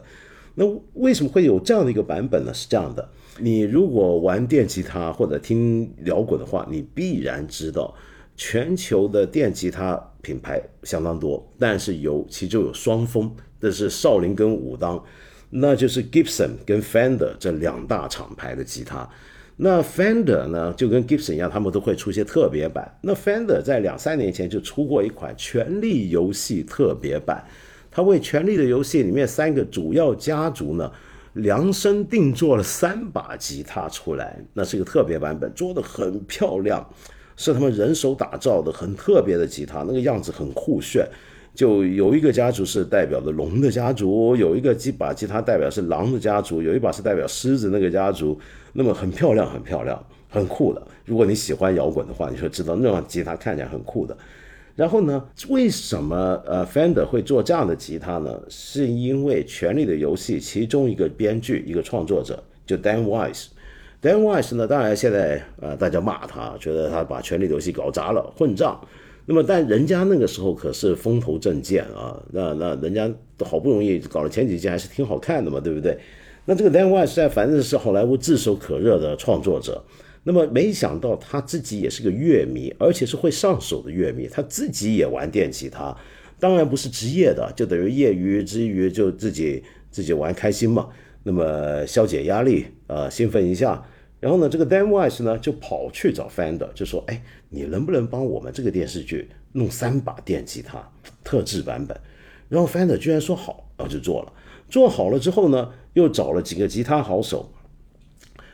那为什么会有这样的一个版本呢？是这样的：你如果玩电吉他或者听摇滚的话，你必然知道，全球的电吉他品牌相当多，但是有其中有双峰。这是少林跟武当，那就是 Gibson 跟 Fender 这两大厂牌的吉他。那 Fender 呢，就跟 Gibson 一样，他们都会出些特别版。那 Fender 在两三年前就出过一款《权力游戏》特别版，它为《权力的游戏》里面三个主要家族呢量身定做了三把吉他出来，那是一个特别版本，做的很漂亮，是他们人手打造的，很特别的吉他，那个样子很酷炫。就有一个家族是代表的龙的家族，有一个吉把吉他代表是狼的家族，有一把是代表狮子那个家族，那么很漂亮，很漂亮，很酷的。如果你喜欢摇滚的话，你会知道那把吉他看起来很酷的。然后呢，为什么呃 Fender 会做这样的吉他呢？是因为《权力的游戏》其中一个编剧、一个创作者就 Dan Wise。Dan Wise 呢，当然现在呃大家骂他，觉得他把《权力的游戏》搞砸了，混账。那么，但人家那个时候可是风头正劲啊，那那人家好不容易搞了前几季，还是挺好看的嘛，对不对？那这个 Dan Wise 在反正是好莱坞炙手可热的创作者。那么没想到他自己也是个乐迷，而且是会上手的乐迷。他自己也玩电吉他，当然不是职业的，就等于业余之余就自己自己玩开心嘛。那么消解压力，呃，兴奋一下。然后呢，这个 Dan Wise 呢就跑去找 Fender，就说：“哎，你能不能帮我们这个电视剧弄三把电吉他特制版本？”然后 Fender 居然说好，然后就做了。做好了之后呢，又找了几个吉他好手。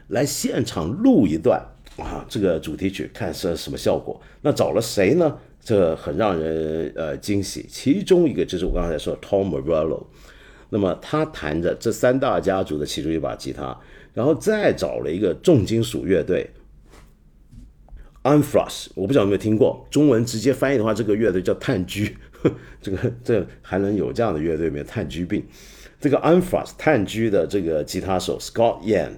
来现场录一段啊，这个主题曲看是什么效果？那找了谁呢？这很让人呃惊喜。其中一个就是我刚才说 Tom Morello，那么他弹着这三大家族的其中一把吉他，然后再找了一个重金属乐队 Unfrost，我不知道有没有听过，中文直接翻译的话，这个乐队叫炭疽。这个这还能有这样的乐队没有？炭疽病。这个 Unfrost 炭疽的这个吉他手 Scott Yan。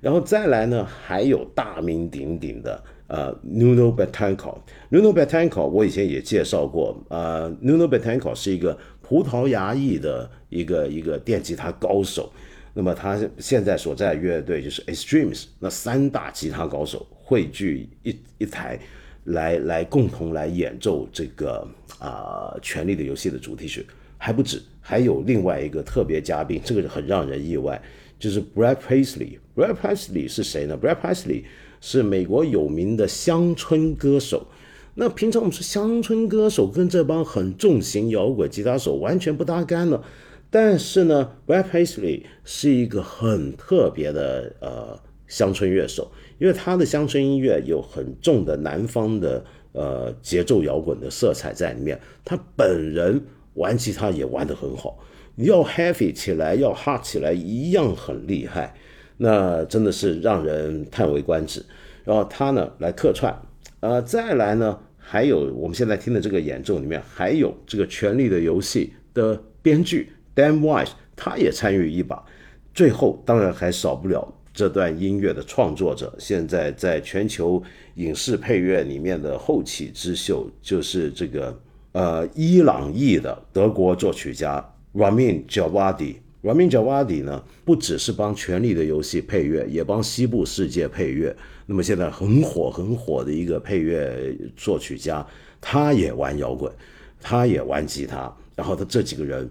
然后再来呢，还有大名鼎鼎的呃，Nuno b e t a n c o n u n o b e t a n c o 我以前也介绍过，呃，Nuno b e t a n c o 是一个葡萄牙裔的一个一个电吉他高手。那么他现在所在乐队就是 Extremes，那三大吉他高手汇聚一一台，来来共同来演奏这个啊《权力的游戏》的主题曲。还不止，还有另外一个特别嘉宾，这个很让人意外。就是 Brad Paisley，Brad Paisley 是谁呢？Brad Paisley 是美国有名的乡村歌手。那平常我们说乡村歌手跟这帮很重型摇滚吉他手完全不搭干了。但是呢，Brad Paisley 是一个很特别的呃乡村乐手，因为他的乡村音乐有很重的南方的呃节奏摇滚的色彩在里面。他本人玩吉他也玩得很好。要 heavy 起来，要 hard 起来，一样很厉害，那真的是让人叹为观止。然后他呢来客串，呃，再来呢，还有我们现在听的这个演奏里面，还有这个《权力的游戏》的编剧 Dan Wise，他也参与一把。最后当然还少不了这段音乐的创作者，现在在全球影视配乐里面的后起之秀，就是这个呃伊朗裔的德国作曲家。Ramin Djawadi，Ramin Djawadi 呢，不只是帮《权力的游戏》配乐，也帮《西部世界》配乐。那么现在很火很火的一个配乐作曲家，他也玩摇滚，他也玩吉他。然后他这几个人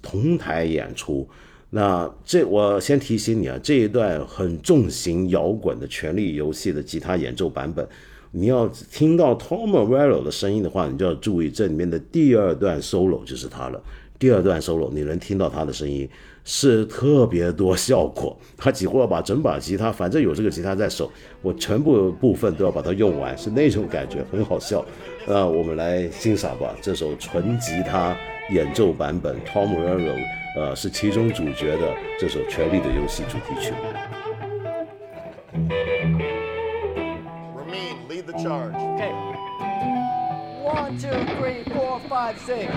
同台演出。那这我先提醒你啊，这一段很重型摇滚的《权力游戏》的吉他演奏版本，你要听到 Tom Morello 的声音的话，你就要注意这里面的第二段 solo 就是他了。第二段 solo，你能听到他的声音是特别多效果，他几乎要把整把吉他，反正有这个吉他在手，我全部部分都要把它用完，是那种感觉，很好笑。那我们来欣赏吧，这首纯吉他演奏版本，Tom Morello，呃，是其中主角的这首《权力的游戏》主题曲。Ramin, lead the charge. One, two, three, four, five, six.